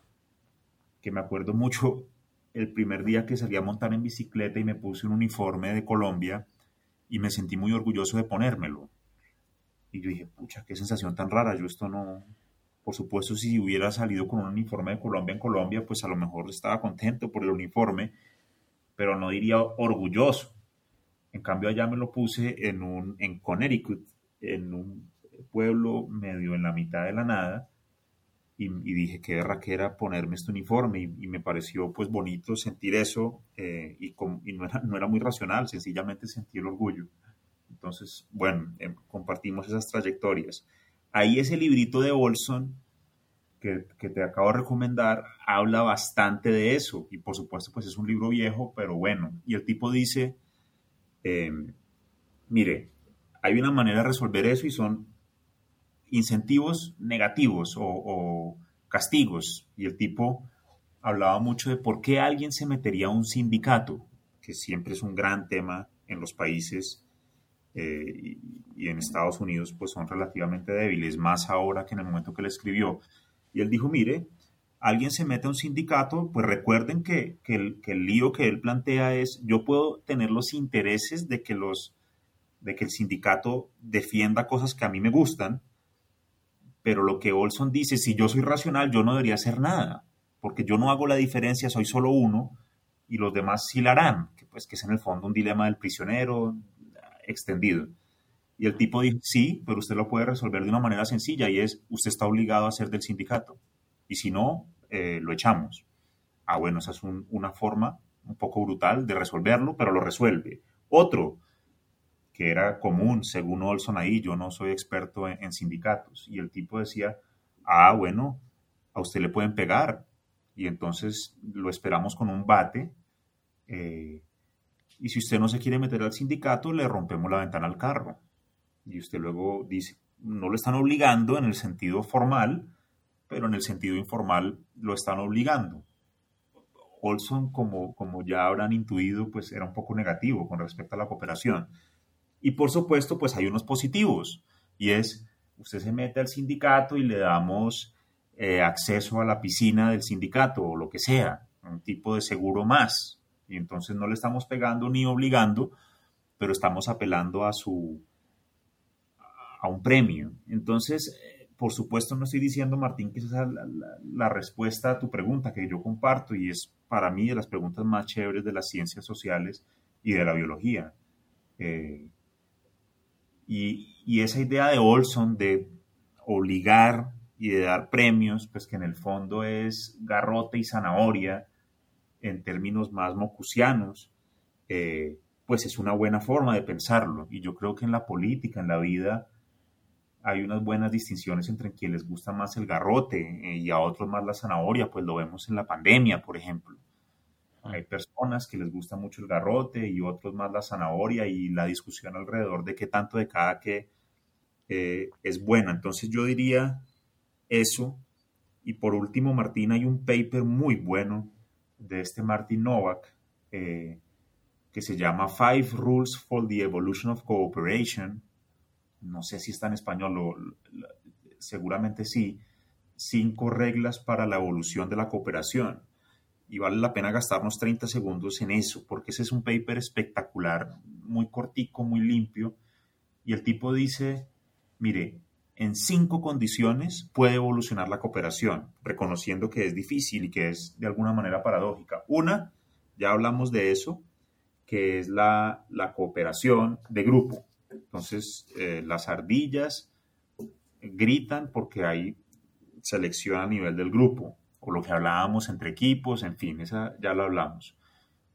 que me acuerdo mucho el primer día que salí a montar en bicicleta y me puse un uniforme de Colombia y me sentí muy orgulloso de ponérmelo. Y yo dije, pucha, qué sensación tan rara, yo esto no... Por supuesto, si hubiera salido con un uniforme de Colombia en Colombia, pues a lo mejor estaba contento por el uniforme, pero no diría orgulloso. En cambio, allá me lo puse en, un, en Connecticut, en un pueblo medio en la mitad de la nada, y, dije qué guerra que era ponerme este uniforme y, me pareció pues bonito sentir eso eh, y, no, era, no, era, muy racional, sencillamente sentí el orgullo. Entonces, bueno, em, compartimos esas trayectorias. Ahí ese librito de Olson que, que, te acabo de recomendar habla bastante de eso y por supuesto pues es un libro viejo, pero bueno. Y el tipo dice, em, mire, hay una manera de resolver eso y son incentivos negativos o, castigos. Y el tipo hablaba mucho de por qué alguien se metería a un sindicato, que siempre es un gran tema en los países eh, y, en Estados Unidos, pues son relativamente débiles, más ahora que en el momento que le escribió. Y él dijo, mire, alguien se mete a un sindicato, pues recuerden que, el, que el lío que él plantea es, yo puedo tener los intereses de que, los, de que el sindicato defienda cosas que a mí me gustan, pero lo que Olson dice, si yo soy racional, yo no debería hacer nada, porque yo no hago la diferencia, soy solo uno y los demás sí la harán, que, pues, que es en el fondo un dilema del prisionero extendido. Y el tipo dice, sí, pero usted lo puede resolver de una manera sencilla y es, usted está obligado a ser del sindicato. Y si no, eh, lo echamos. Ah, bueno, esa es una forma un poco brutal de resolverlo, pero lo resuelve. Otro, que era común, según Olson ahí, yo no soy experto en, sindicatos. Y el tipo decía, ah, bueno, a usted le pueden pegar. Y entonces lo esperamos con un bate. Eh, y si usted no se quiere meter al sindicato, le rompemos la ventana al carro. Y usted luego dice, no lo están obligando en el sentido formal, pero en el sentido informal lo están obligando. Olson, como, como ya habrán intuido, pues era un poco negativo con respecto a la cooperación. Y por supuesto, pues hay unos positivos, y es, usted se mete al sindicato y le damos eh, acceso a la piscina del sindicato o lo que sea, un tipo de seguro más. Y entonces no le estamos pegando ni obligando, pero estamos apelando a su a un premio. Entonces, eh, por supuesto, no estoy diciendo, Martín, que esa es la, respuesta a tu pregunta que yo comparto y es para mí de las preguntas más chéveres de las ciencias sociales y de la biología. Eh, y, esa idea de Olson de obligar y de dar premios, pues que en el fondo es garrote y zanahoria en términos más mocusianos, eh, pues es una buena forma de pensarlo. Y yo creo que en la política, en la vida, hay unas buenas distinciones entre quien les gusta más el garrote eh, y a otros más la zanahoria, pues lo vemos en la pandemia, por ejemplo. Hay personas que les gusta mucho el garrote y otros más la zanahoria y la discusión alrededor de qué tanto de cada que eh, es buena. Entonces yo diría eso. Y por último, Martín, hay un paper muy bueno de este Martin Novak eh, que se llama Five Rules for the Evolution of Cooperation. No sé si está en español, seguramente sí. Cinco reglas para la evolución de la cooperación y vale la pena gastarnos 30 segundos en eso, porque ese es un paper espectacular, muy cortico, muy limpio, y el tipo dice, mire, en cinco condiciones puede evolucionar la cooperación, reconociendo que es difícil y que es de alguna manera paradójica. Una, ya hablamos de eso, que es la, cooperación de grupo. Entonces, eh, las ardillas gritan porque hay selección a nivel del grupo o lo que hablábamos entre equipos, en fin, esa ya lo hablamos.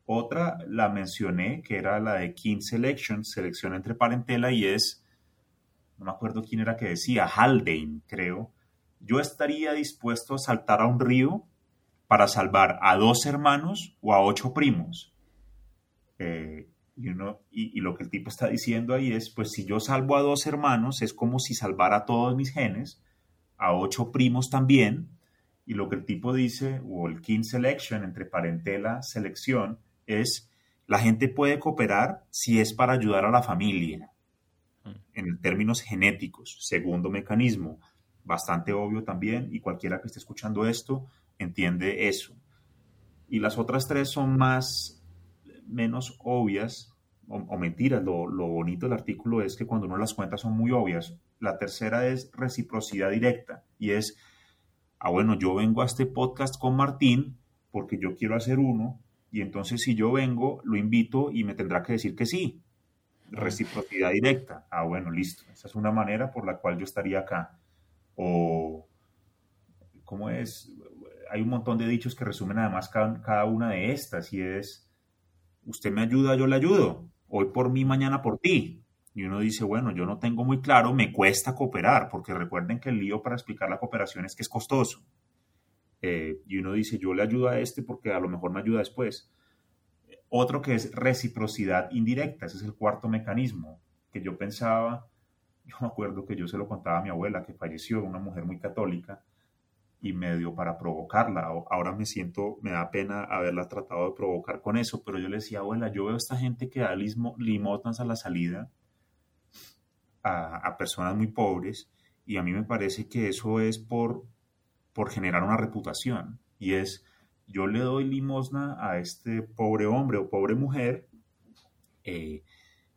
Otra la mencioné, que era la de King Selection, selección entre parentela, y es, no me acuerdo quién era que decía, Haldane, creo. Yo estaría dispuesto a saltar a un río para salvar a dos hermanos o a ocho primos. Eh, y, uno, y, lo que el tipo está diciendo ahí es, pues si yo salvo a dos hermanos, es como si salvara a todos mis genes, a ocho primos también, y lo que el tipo dice, o el king selection, entre parentela, selección, es la gente puede cooperar si es para ayudar a la familia, mm. en términos genéticos. Segundo mecanismo, bastante obvio también, y cualquiera que esté escuchando esto entiende eso. Y las otras tres son más, menos obvias, o, mentiras. Lo, lo bonito del artículo es que cuando uno las cuenta son muy obvias. La tercera es reciprocidad directa, y es ah, bueno, yo vengo a este podcast con Martín porque yo quiero hacer uno, y entonces si yo vengo, lo invito y me tendrá que decir que sí. Reciprocidad directa. Ah, bueno, listo. Esa es una manera por la cual yo estaría acá. O ¿cómo es? Hay un montón de dichos que resumen además cada, cada una de estas y es, usted me ayuda, yo le ayudo, hoy por mí, mañana por ti. Y uno dice, bueno, yo no tengo muy claro, me cuesta cooperar, porque recuerden que el lío para explicar la cooperación es que es costoso. Eh, y uno dice, yo le ayudo a este porque a lo mejor me ayuda después. Otro que es reciprocidad indirecta, ese es el cuarto mecanismo que yo pensaba, yo me acuerdo que yo se lo contaba a mi abuela que falleció, una mujer muy católica, y medio para provocarla. Ahora me siento, me da pena haberla tratado de provocar con eso, pero yo le decía, abuela, yo veo a esta gente que da limosnas a la salida a, personas muy pobres y a mí me parece que eso es por, por generar una reputación y es, yo le doy limosna a este pobre hombre o pobre mujer eh,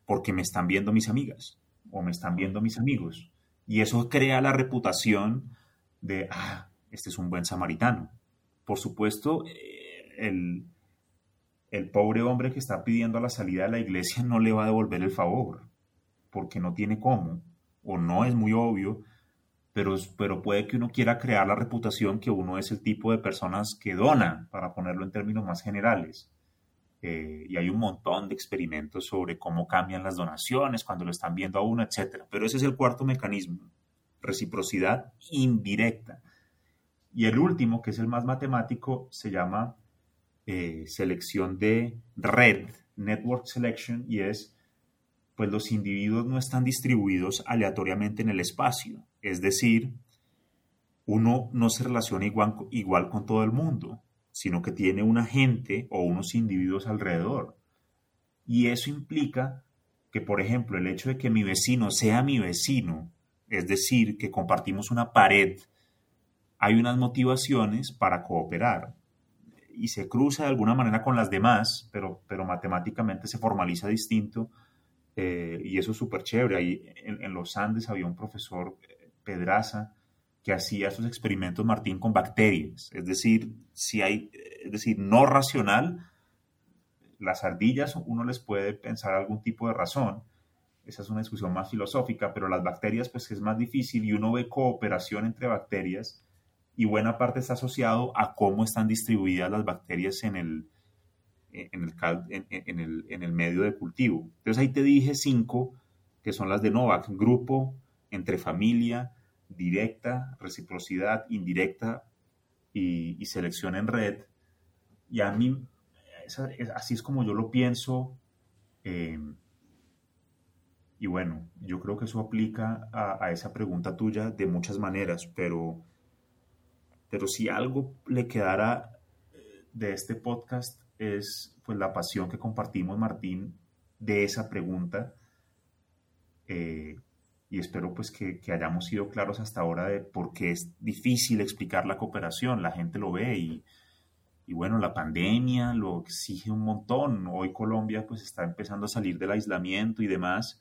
porque me están viendo mis amigas o me están viendo mis amigos y eso crea la reputación de, ah, este es un buen samaritano. Por supuesto, eh, el, el pobre hombre que está pidiendo la salida de la iglesia no le va a devolver el favor, porque no tiene cómo, o no es muy obvio, pero, pero puede que uno quiera crear la reputación que uno es el tipo de personas que dona, para ponerlo en términos más generales. Eh, y hay un montón de experimentos sobre cómo cambian las donaciones cuando lo están viendo a uno, etc. Pero ese es el cuarto mecanismo, reciprocidad indirecta. Y el último, que es el más matemático, se llama eh, selección de red, network selection, y es, pues los individuos no están distribuidos aleatoriamente en el espacio. Es decir, uno no se relaciona igual, con todo el mundo, sino que tiene una gente o unos individuos alrededor. Y eso implica que, por ejemplo, el hecho de que mi vecino sea mi vecino, es decir, que compartimos una pared, hay unas motivaciones para cooperar y se cruza de alguna manera con las demás, pero matemáticamente se formaliza distinto eh, y eso es súper chévere. Ahí en, los Andes había un profesor, eh, Pedraza, que hacía esos experimentos, Martín, con bacterias. Es decir, si hay, es decir, no racional, las ardillas uno les puede pensar algún tipo de razón. Esa es una discusión más filosófica, pero las bacterias pues es más difícil y uno ve cooperación entre bacterias y buena parte está asociado a cómo están distribuidas las bacterias en el, en el, en, el, en el medio de cultivo. Entonces ahí te dije cinco, que son las de Novak, grupo, entre familia, directa, reciprocidad, indirecta y, selección en red. Y a mí, así es como yo lo pienso. Eh, y bueno, yo creo que eso aplica a, a, esa pregunta tuya de muchas maneras, pero pero si algo le quedara eh, de este podcast es pues la pasión que compartimos, Martín, de esa pregunta. Eh, y espero pues que, hayamos sido claros hasta ahora de por qué es difícil explicar la cooperación. La gente lo ve y, y bueno, la pandemia lo exige un montón. Hoy Colombia pues está empezando a salir del aislamiento y demás.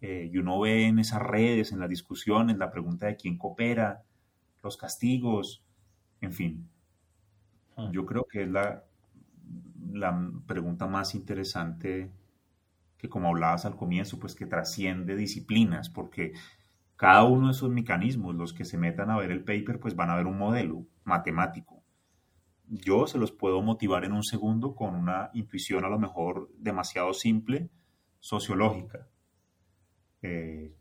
Eh, y uno ve en esas redes, en las discusiones, la pregunta de quién coopera, los castigos, en fin. Ah. Yo creo que es la, la pregunta más interesante que como hablabas al comienzo, pues que trasciende disciplinas, porque cada uno de esos mecanismos, los que se metan a ver el paper, pues van a ver un modelo matemático. Yo se los puedo motivar en un segundo con una intuición a lo mejor demasiado simple, sociológica. Eh,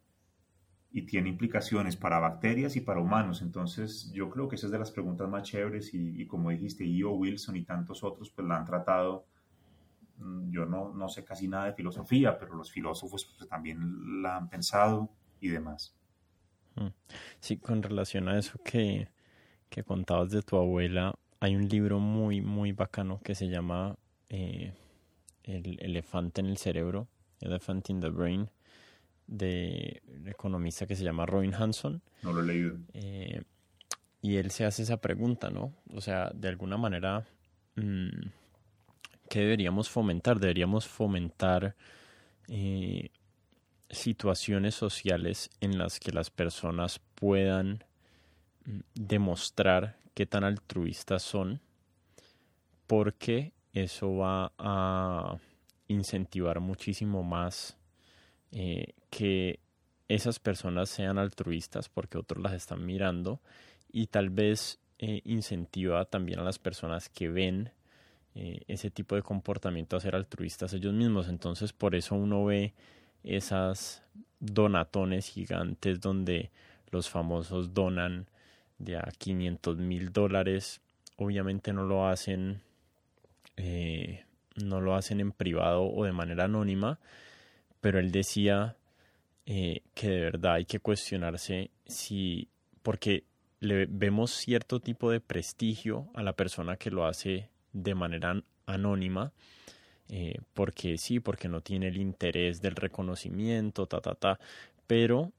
y tiene implicaciones para bacterias y para humanos. Entonces, yo creo que esa es de las preguntas más chéveres y, como dijiste, Io Wilson y tantos otros, pues la han tratado. Mm, yo no, no sé casi nada de filosofía, pero los filósofos pues, también la han pensado y demás. Mm. Sí, con relación a eso que, que contabas de tu abuela, hay un libro muy, muy bacano que se llama eh, El elefante en el cerebro, Elephant in the Brain, de un economista que se llama Robin Hanson. No lo he leído. Eh, y él se hace esa pregunta, ¿no? O sea, de alguna manera, mm, ¿qué deberíamos fomentar? Deberíamos fomentar eh, situaciones sociales en las que las personas puedan mm, demostrar qué tan altruistas son, porque eso va a incentivar muchísimo más eh, que esas personas sean altruistas porque otros las están mirando y tal vez eh, incentiva también a las personas que ven eh, ese tipo de comportamiento a ser altruistas ellos mismos. Entonces por eso uno ve esas donatones gigantes donde los famosos donan de a 500 mil dólares. Obviamente no lo hacen no lo hacen en privado o de manera anónima, pero él decía que de verdad hay que cuestionarse si, porque le vemos cierto tipo de prestigio a la persona que lo hace de manera anónima, eh, porque sí, porque no tiene el interés del reconocimiento, ta, ta, ta, pero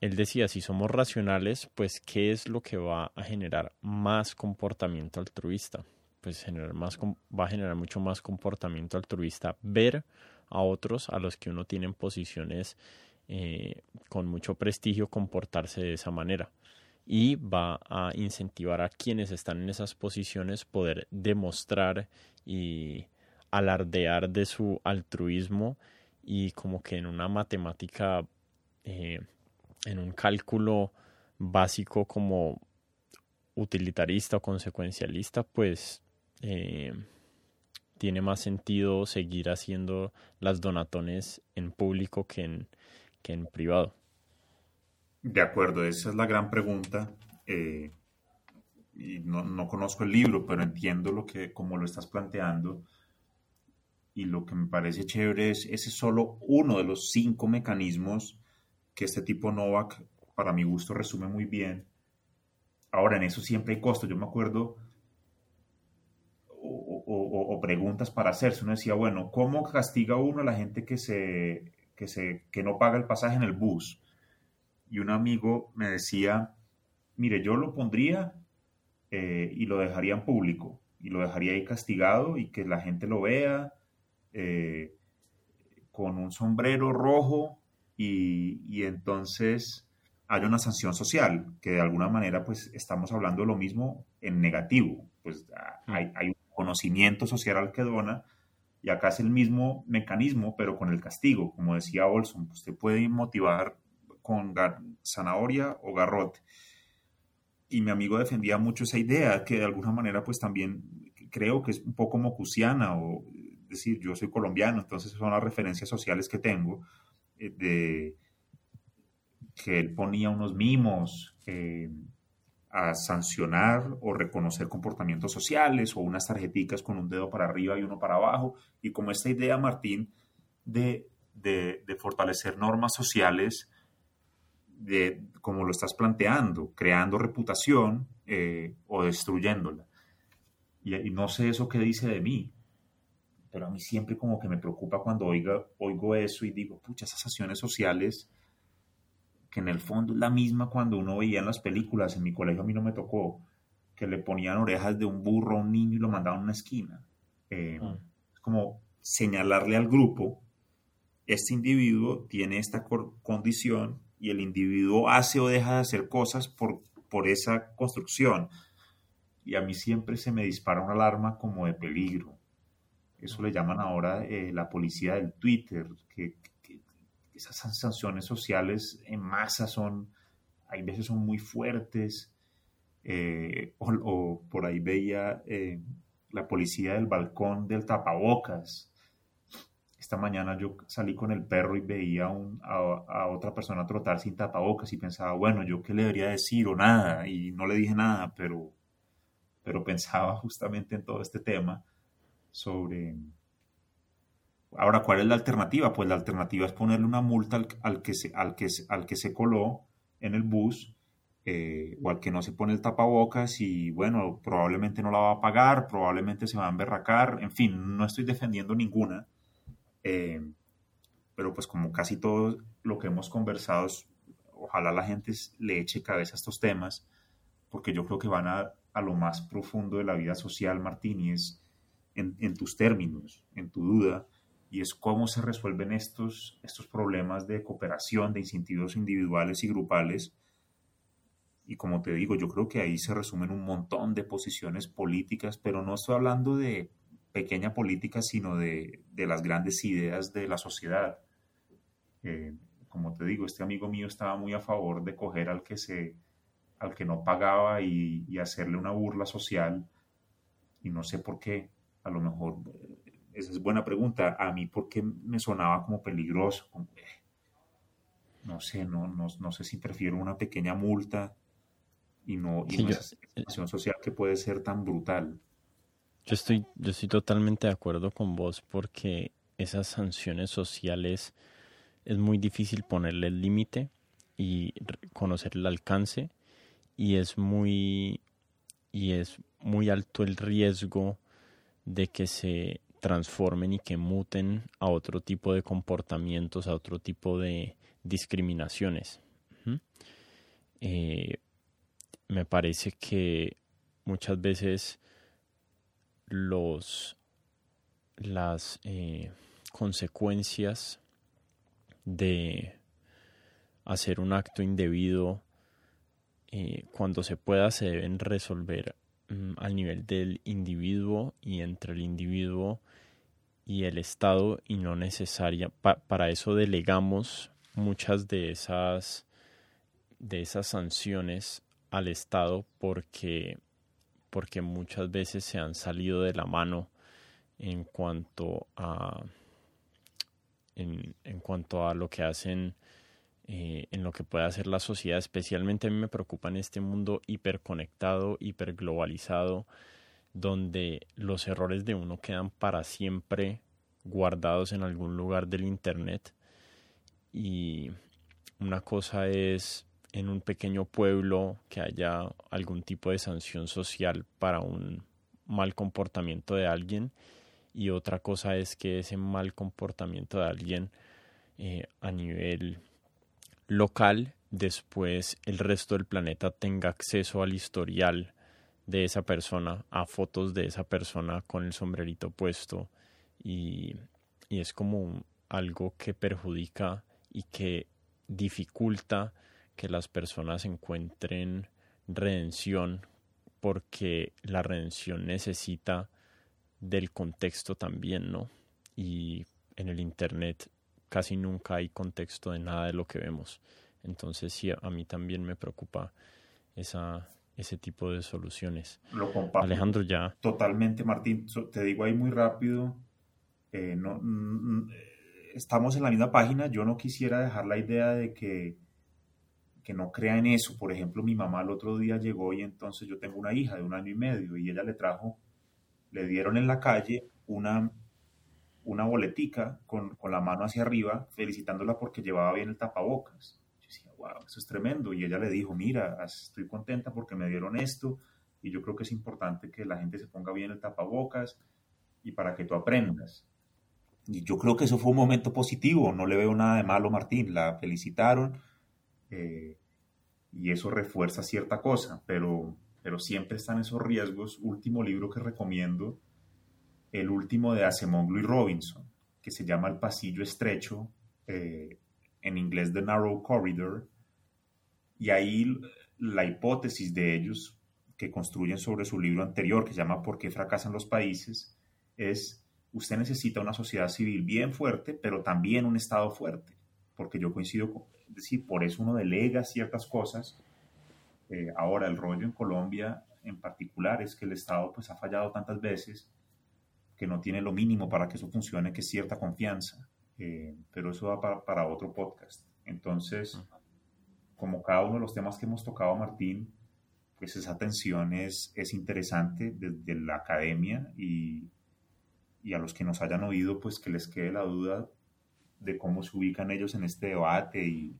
él decía, si somos racionales, pues ¿qué es lo que va a generar más comportamiento altruista? Pues generar más, va a generar mucho más comportamiento altruista ver a otros a los que uno tiene en posiciones eh, con mucho prestigio comportarse de esa manera. Y va a incentivar a quienes están en esas posiciones poder demostrar y alardear de su altruismo y como que en una matemática, eh, en un cálculo básico como utilitarista o consecuencialista, pues eh, tiene más sentido seguir haciendo las donatones en público que en, que en privado. De acuerdo, esa es la gran pregunta. Eh, y no, conozco el libro, pero entiendo lo que, como lo estás planteando. Y lo que me parece chévere es, ese es solo uno de los cinco mecanismos que este tipo Novak, para mi gusto, resume muy bien. Ahora, en eso siempre hay costo. Yo me acuerdo, o, preguntas para hacerse. Uno decía, bueno, ¿cómo castiga uno a la gente que, se, que, se, que no paga el pasaje en el bus? y un amigo me decía, mire, yo lo pondría eh, y lo dejaría en público y lo dejaría ahí castigado y que la gente lo vea eh, con un sombrero rojo y, entonces hay una sanción social, que de alguna manera pues estamos hablando de lo mismo en negativo, pues ah, mm. hay, hay un conocimiento social al que dona y acá es el mismo mecanismo pero con el castigo, como decía Olson, usted puede motivar con zanahoria o garrote. Y mi amigo defendía mucho esa idea, que de alguna manera pues también creo que es un poco mocusiana, o decir, yo soy colombiano, entonces son las referencias sociales que tengo, eh, de que él ponía unos mimos eh, a sancionar o reconocer comportamientos sociales o unas tarjeticas con un dedo para arriba y uno para abajo. Y como esta idea, Martín, de, de, fortalecer normas sociales de como lo estás planteando, creando reputación eh, o destruyéndola. Y, no sé eso qué dice de mí, pero a mí siempre como que me preocupa cuando oiga, oigo eso y digo, pucha, esas acciones sociales, que en el fondo es la misma cuando uno veía en las películas, en mi colegio a mí no me tocó, que le ponían orejas de un burro a un niño y lo mandaban a una esquina. Eh, ah. Es como señalarle al grupo, este individuo tiene esta condición y el individuo hace o deja de hacer cosas por, por esa construcción. Y a mí siempre se me dispara una alarma como de peligro. Eso le llaman ahora eh, la policía del Twitter, que, esas sanciones sociales en masa son, hay veces son muy fuertes. Eh, o, por ahí veía eh, la policía del balcón del tapabocas, esta mañana yo salí con el perro y veía a, otra persona trotar sin tapabocas y pensaba, bueno, yo qué le debería decir o nada, y no le dije nada, pero, pero pensaba justamente en todo este tema sobre... Ahora, ¿cuál es la alternativa? Pues la alternativa es ponerle una multa al, que, se, al, que, al que se coló en el bus eh, o al que no se pone el tapabocas y bueno, probablemente no la va a pagar, probablemente se va a emberracar, en fin, no estoy defendiendo ninguna, eh, pero pues como casi todo lo que hemos conversado, ojalá la gente le eche cabeza a estos temas, porque yo creo que van a, a lo más profundo de la vida social, Martín, y es en, en, tus términos, en tu duda, y es cómo se resuelven estos, estos problemas de cooperación, de incentivos individuales y grupales. Y como te digo, yo creo que ahí se resumen un montón de posiciones políticas, pero no estoy hablando de pequeña política, sino de, las grandes ideas de la sociedad. Eh, como te digo, este amigo mío estaba muy a favor de coger al que se, al que no pagaba y, hacerle una burla social. Y no sé por qué, a lo mejor, esa es buena pregunta. A mí, ¿por qué me sonaba como peligroso? Eh, no sé, no, no, no, sé si prefiero una pequeña multa y no y una situación social que puede ser tan brutal. Yo estoy, yo estoy totalmente de acuerdo con vos porque esas sanciones sociales es muy difícil ponerle el límite y conocer el alcance y es muy y es muy alto el riesgo de que se transformen y que muten a otro tipo de comportamientos, a otro tipo de discriminaciones. Eh, me parece que muchas veces los las eh, consecuencias de hacer un acto indebido eh, cuando se pueda se deben resolver mm, al nivel del individuo y entre el individuo y el Estado y no necesaria para eso delegamos muchas de esas de esas sanciones al Estado porque porque muchas veces se han salido de la mano en cuanto a en, cuanto a lo que hacen eh, en lo que puede hacer la sociedad. Especialmente a mí me preocupa en este mundo hiperconectado hiperglobalizado donde los errores de uno quedan para siempre guardados en algún lugar del internet. Y una cosa es en un pequeño pueblo que haya algún tipo de sanción social para un mal comportamiento de alguien y otra cosa es que ese mal comportamiento de alguien eh, a nivel local después el resto del planeta tenga acceso al historial de esa persona, a fotos de esa persona con el sombrerito puesto y, y es como algo que perjudica y que dificulta que las personas encuentren redención porque la redención necesita del contexto también, ¿no? Y en el Internet casi nunca hay contexto de nada de lo que vemos. Entonces sí, a mí también me preocupa esa, ese tipo de soluciones. Lo comparto. Alejandro, ya. Totalmente, Martín. Te digo ahí muy rápido. Eh, no, estamos en la misma página. Yo no quisiera dejar la idea de que que no crea en eso. Por ejemplo, mi mamá el otro día llegó y entonces yo tengo una hija de un año y medio y ella le trajo, le dieron en la calle una, una boletica con, la mano hacia arriba felicitándola porque llevaba bien el tapabocas. Decía, wow, eso es tremendo. Y ella le dijo, mira, estoy contenta porque me dieron esto y yo creo que es importante que la gente se ponga bien el tapabocas y para que tú aprendas. Y yo creo que eso fue un momento positivo, no le veo nada de malo, Martín. La felicitaron eh, y eso refuerza cierta cosa, pero, pero siempre están esos riesgos. Último libro que recomiendo, el último de Acemoglu y Robinson, que se llama El Pasillo Estrecho, eh, en inglés The Narrow Corridor, y ahí la hipótesis de ellos que construyen sobre su libro anterior, que se llama ¿Por qué fracasan los países?, es usted necesita una sociedad civil bien fuerte, pero también un Estado fuerte, porque yo coincido con, es decir, por eso uno delega ciertas cosas. Eh, ahora, el rollo en Colombia en particular es que el Estado pues, ha fallado tantas veces que no tiene lo mínimo para que eso funcione, que es cierta confianza. Eh, pero eso va para, otro podcast. Entonces, como cada uno de los temas que hemos tocado, Martín, pues esa tensión es, es interesante desde la academia y, y a los que nos hayan oído, pues que les quede la duda de cómo se ubican ellos en este debate y,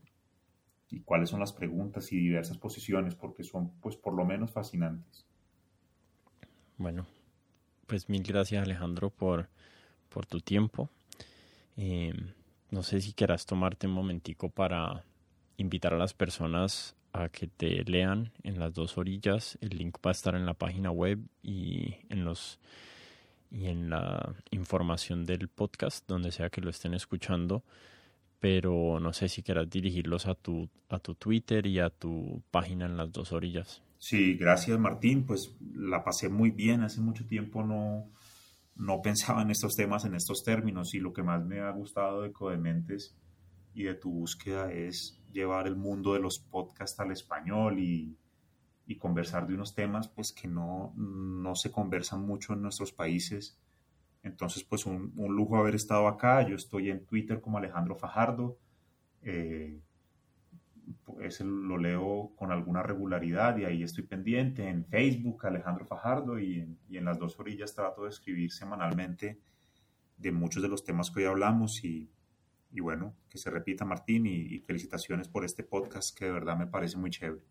cuáles son las preguntas y diversas posiciones, porque son pues por lo menos fascinantes. Bueno, pues mil gracias Alejandro por, por tu tiempo. Eh, no sé si quieras tomarte un momentico para invitar a las personas a que te lean en las dos orillas. El link va a estar en la página web y en los y en la información del podcast, donde sea que lo estén escuchando. Pero no sé si quieras dirigirlos a tu, a tu Twitter y a tu página en las dos orillas. Sí, gracias Martín. Pues la pasé muy bien. Hace mucho tiempo no, no pensaba en estos temas, en estos términos. Y lo que más me ha gustado de Codementes y de tu búsqueda es llevar el mundo de los podcasts al español y, y conversar de unos temas pues que no, no se conversan mucho en nuestros países. Entonces pues un, un lujo haber estado acá. Yo estoy en Twitter como Alejandro Fajardo. Eh, lo leo con alguna regularidad y ahí estoy pendiente. En Facebook Alejandro Fajardo y en, y en las dos orillas trato de escribir semanalmente de muchos de los temas que hoy hablamos y, y bueno, que se repita Martín y, y felicitaciones por este podcast que de verdad me parece muy chévere.